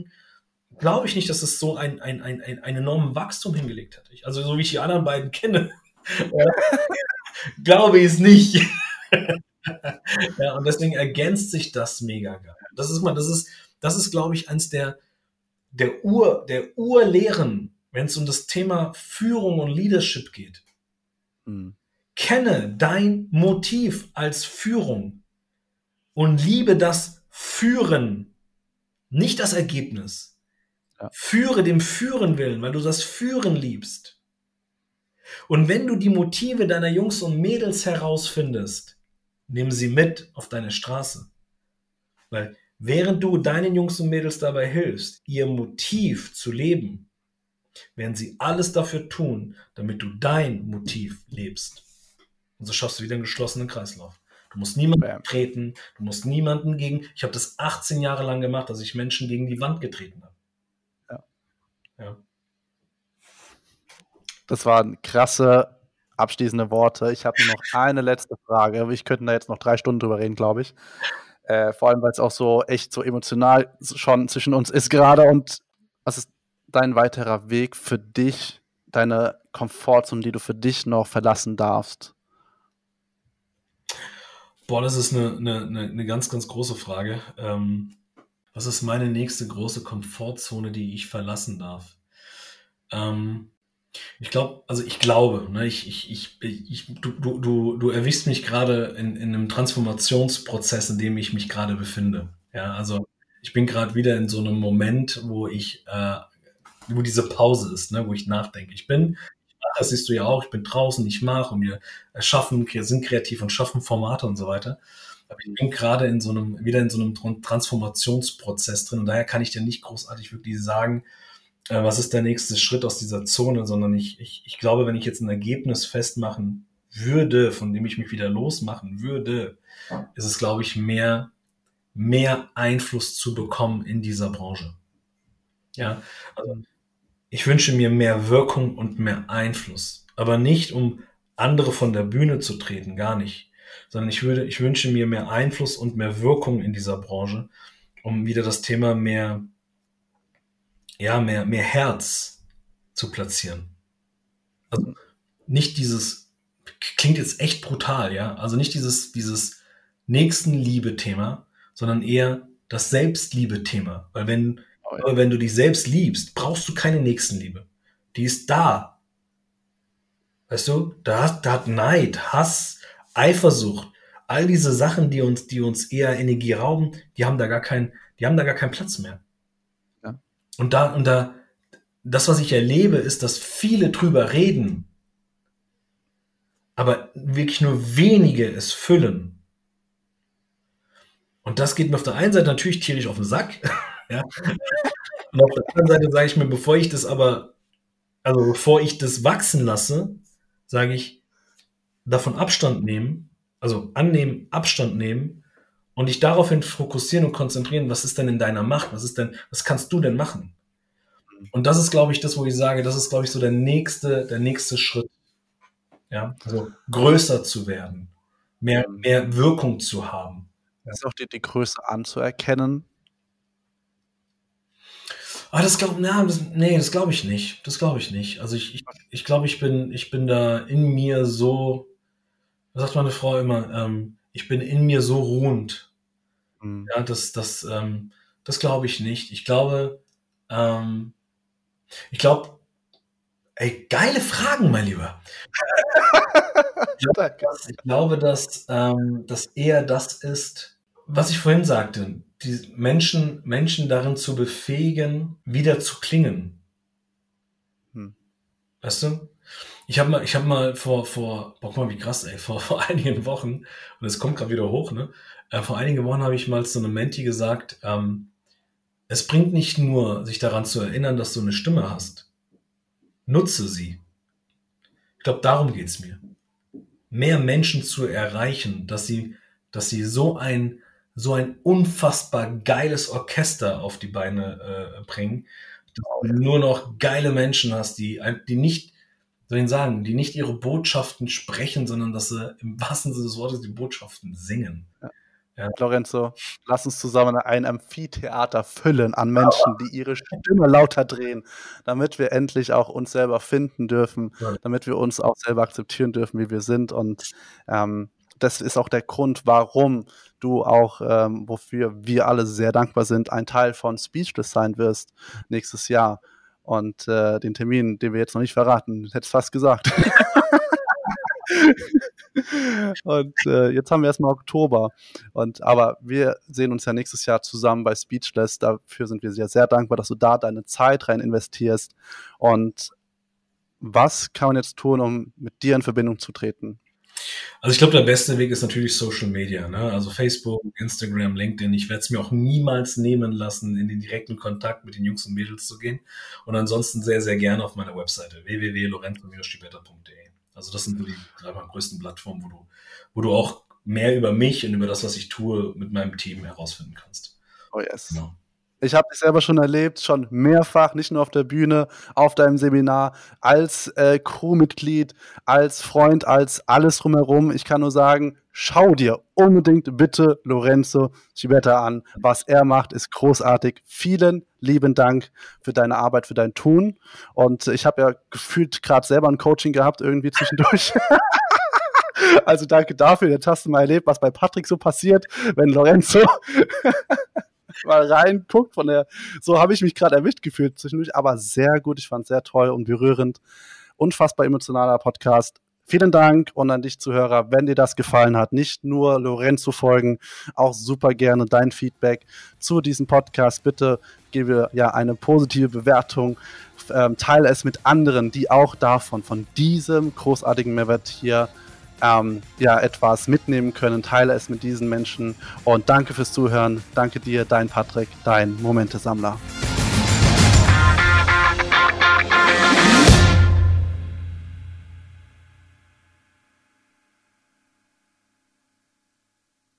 glaube ich nicht, dass es so ein, ein, ein, ein, ein enormen Wachstum hingelegt hat. Ich, also so wie ich die anderen beiden kenne, ja, glaube ich es nicht. ja, und deswegen ergänzt sich das mega geil. Das ist mal, das ist, das ist, glaube ich, eins der, der Ur, der Urlehren, wenn es um das Thema Führung und Leadership geht. Hm. Kenne dein Motiv als Führung und liebe das Führen, nicht das Ergebnis. Ja. Führe dem Führen willen, weil du das Führen liebst. Und wenn du die Motive deiner Jungs und Mädels herausfindest, nimm sie mit auf deine Straße. Weil während du deinen Jungs und Mädels dabei hilfst, ihr Motiv zu leben, werden sie alles dafür tun, damit du dein Motiv lebst. Und so schaffst du wieder einen geschlossenen Kreislauf. Du musst niemanden treten, du musst niemanden gegen. Ich habe das 18 Jahre lang gemacht, dass ich Menschen gegen die Wand getreten habe. Ja. Das waren krasse abschließende Worte. Ich habe nur noch eine letzte Frage. Ich könnte da jetzt noch drei Stunden drüber reden, glaube ich. Äh, vor allem, weil es auch so echt so emotional schon zwischen uns ist gerade. Und was ist dein weiterer Weg für dich, deine Komfortzone, die du für dich noch verlassen darfst? Boah, das ist eine, eine, eine, eine ganz, ganz große Frage. Ähm, was ist meine nächste große Komfortzone, die ich verlassen darf? Ähm, Ich glaube, also ich glaube, ne, ich, ich, ich, ich, du, du, du, du erwischst mich gerade in, in einem Transformationsprozess, in dem ich mich gerade befinde. Ja, also ich bin gerade wieder in so einem Moment, wo ich, äh, wo diese Pause ist, ne, wo ich nachdenke. Ich bin, das siehst du ja auch, ich bin draußen, ich mache und wir schaffen, sind kreativ und schaffen Formate und so weiter. Aber ich bin gerade in so einem, wieder in so einem Transformationsprozess drin und daher kann ich dir nicht großartig wirklich sagen, äh, was ist der nächste Schritt aus dieser Zone, sondern ich, ich, ich glaube, wenn ich jetzt ein Ergebnis festmachen würde, von dem ich mich wieder losmachen würde, ist es, glaube ich, mehr, mehr Einfluss zu bekommen in dieser Branche. Ja, also ich wünsche mir mehr Wirkung und mehr Einfluss, aber nicht um andere von der Bühne zu treten, gar nicht, sondern ich würde, ich wünsche mir mehr Einfluss und mehr Wirkung in dieser Branche, um wieder das Thema mehr, ja, mehr, mehr Herz zu platzieren. Also nicht dieses, klingt jetzt echt brutal, ja, also nicht dieses, dieses Nächstenliebe-Thema, sondern eher das Selbstliebe-Thema, weil wenn, oh ja. wenn du dich selbst liebst, brauchst du keine Nächstenliebe. Die ist da. Weißt du, da, da hat Neid, Hass, Eifersucht, all diese Sachen, die uns, die uns eher Energie rauben, die haben da gar keinen, die haben da gar keinen Platz mehr. Ja. Und da, und da, das, was ich erlebe, ist, dass viele drüber reden, aber wirklich nur wenige es füllen. Und das geht mir auf der einen Seite natürlich tierisch auf den Sack. ja. Und auf der anderen Seite sage ich mir, bevor ich das aber, also bevor ich das wachsen lasse, sage ich, davon Abstand nehmen, also annehmen, Abstand nehmen und dich daraufhin fokussieren und konzentrieren, was ist denn in deiner Macht, was ist denn, was kannst du denn machen? Und das ist, glaube ich, das, wo ich sage, das ist, glaube ich, so der nächste, der nächste Schritt. Ja, also größer zu werden, mehr, mehr Wirkung zu haben. Das ist auch die, die Größe anzuerkennen. Ah, das glaube na, das, nee, das glaube ich nicht. Das glaube ich nicht. Also ich, ich, ich glaube, ich bin, ich bin da in mir so da sagt meine Frau immer, ähm, ich bin in mir so ruhend. Mhm. Ja, das, das, ähm, das glaube ich nicht. Ich glaube, ähm, ich glaube, ey, geile Fragen, mein Lieber. ich glaube, dass ähm, das eher das ist, was ich vorhin sagte, die Menschen, Menschen darin zu befähigen, wieder zu klingen. Hm. Weißt du? Ich habe mal, ich habe mal vor, vor, guck mal, wie krass, ey, vor, vor einigen Wochen, und es kommt gerade wieder hoch, ne? Äh, vor einigen Wochen habe ich mal zu einem Menti gesagt, ähm, es bringt nicht nur, sich daran zu erinnern, dass du eine Stimme hast. Nutze sie. Ich glaube, darum geht's mir. Mehr Menschen zu erreichen, dass sie, dass sie so ein, so ein unfassbar geiles Orchester auf die Beine äh, bringen, dass du nur noch geile Menschen hast, die, die nicht, soll ich sagen, die nicht ihre Botschaften sprechen, sondern dass sie im wahrsten Sinne des Wortes die Botschaften singen. Ja. Ja. Lorenzo, lass uns zusammen ein Amphitheater füllen an Menschen, die ihre Stimme lauter drehen, damit wir endlich auch uns selber finden dürfen, ja. damit wir uns auch selber akzeptieren dürfen, wie wir sind. Und ähm, das ist auch der Grund, warum du auch, ähm, wofür wir alle sehr dankbar sind, ein Teil von Speechless sein wirst nächstes Jahr. Und äh, den Termin, den wir jetzt noch nicht verraten, hätte es fast gesagt. und äh, jetzt haben wir erstmal Oktober. Und aber wir sehen uns ja nächstes Jahr zusammen bei Speechless. Dafür sind wir sehr, sehr dankbar, dass du da deine Zeit rein investierst. Und was kann man jetzt tun, um mit dir in Verbindung zu treten? Also ich glaube, der beste Weg ist natürlich Social Media, ne? also Facebook, Instagram, LinkedIn. Ich werde es mir auch niemals nehmen lassen, in den direkten Kontakt mit den Jungs und Mädels zu gehen. Und ansonsten sehr, sehr gerne auf meiner Webseite www.lorenzo-stibetta.de. Also das sind die drei größten Plattformen, wo du, wo du auch mehr über mich und über das, was ich tue, mit meinem Team herausfinden kannst. Oh yes. Genau. Ich habe dich selber schon erlebt, schon mehrfach, nicht nur auf der Bühne, auf deinem Seminar, als äh, Crewmitglied, als Freund, als alles drumherum. Ich kann nur sagen, schau dir unbedingt bitte Lorenzo Schibetta an. Was er macht, ist großartig. Vielen lieben Dank für deine Arbeit, für dein Tun. Und ich habe ja gefühlt gerade selber ein Coaching gehabt, irgendwie zwischendurch. also danke dafür. Jetzt hast du mal erlebt, was bei Patrick so passiert, wenn Lorenzo mal reinguckt. Von der, so habe ich mich gerade erwischt gefühlt zwischendurch, aber sehr gut. Ich fand es sehr toll und berührend. unfassbar emotionaler Podcast. Vielen Dank und an dich Zuhörer, wenn dir das gefallen hat, nicht nur Lorenzo folgen, auch super gerne dein Feedback zu diesem Podcast. Bitte gebe ja eine positive Bewertung, ähm, teile es mit anderen, die auch davon, von diesem großartigen Mehrwert hier ähm, ja, etwas mitnehmen können. Teile es mit diesen Menschen und danke fürs Zuhören. Danke dir, dein Patrick, dein Momente-Sammler.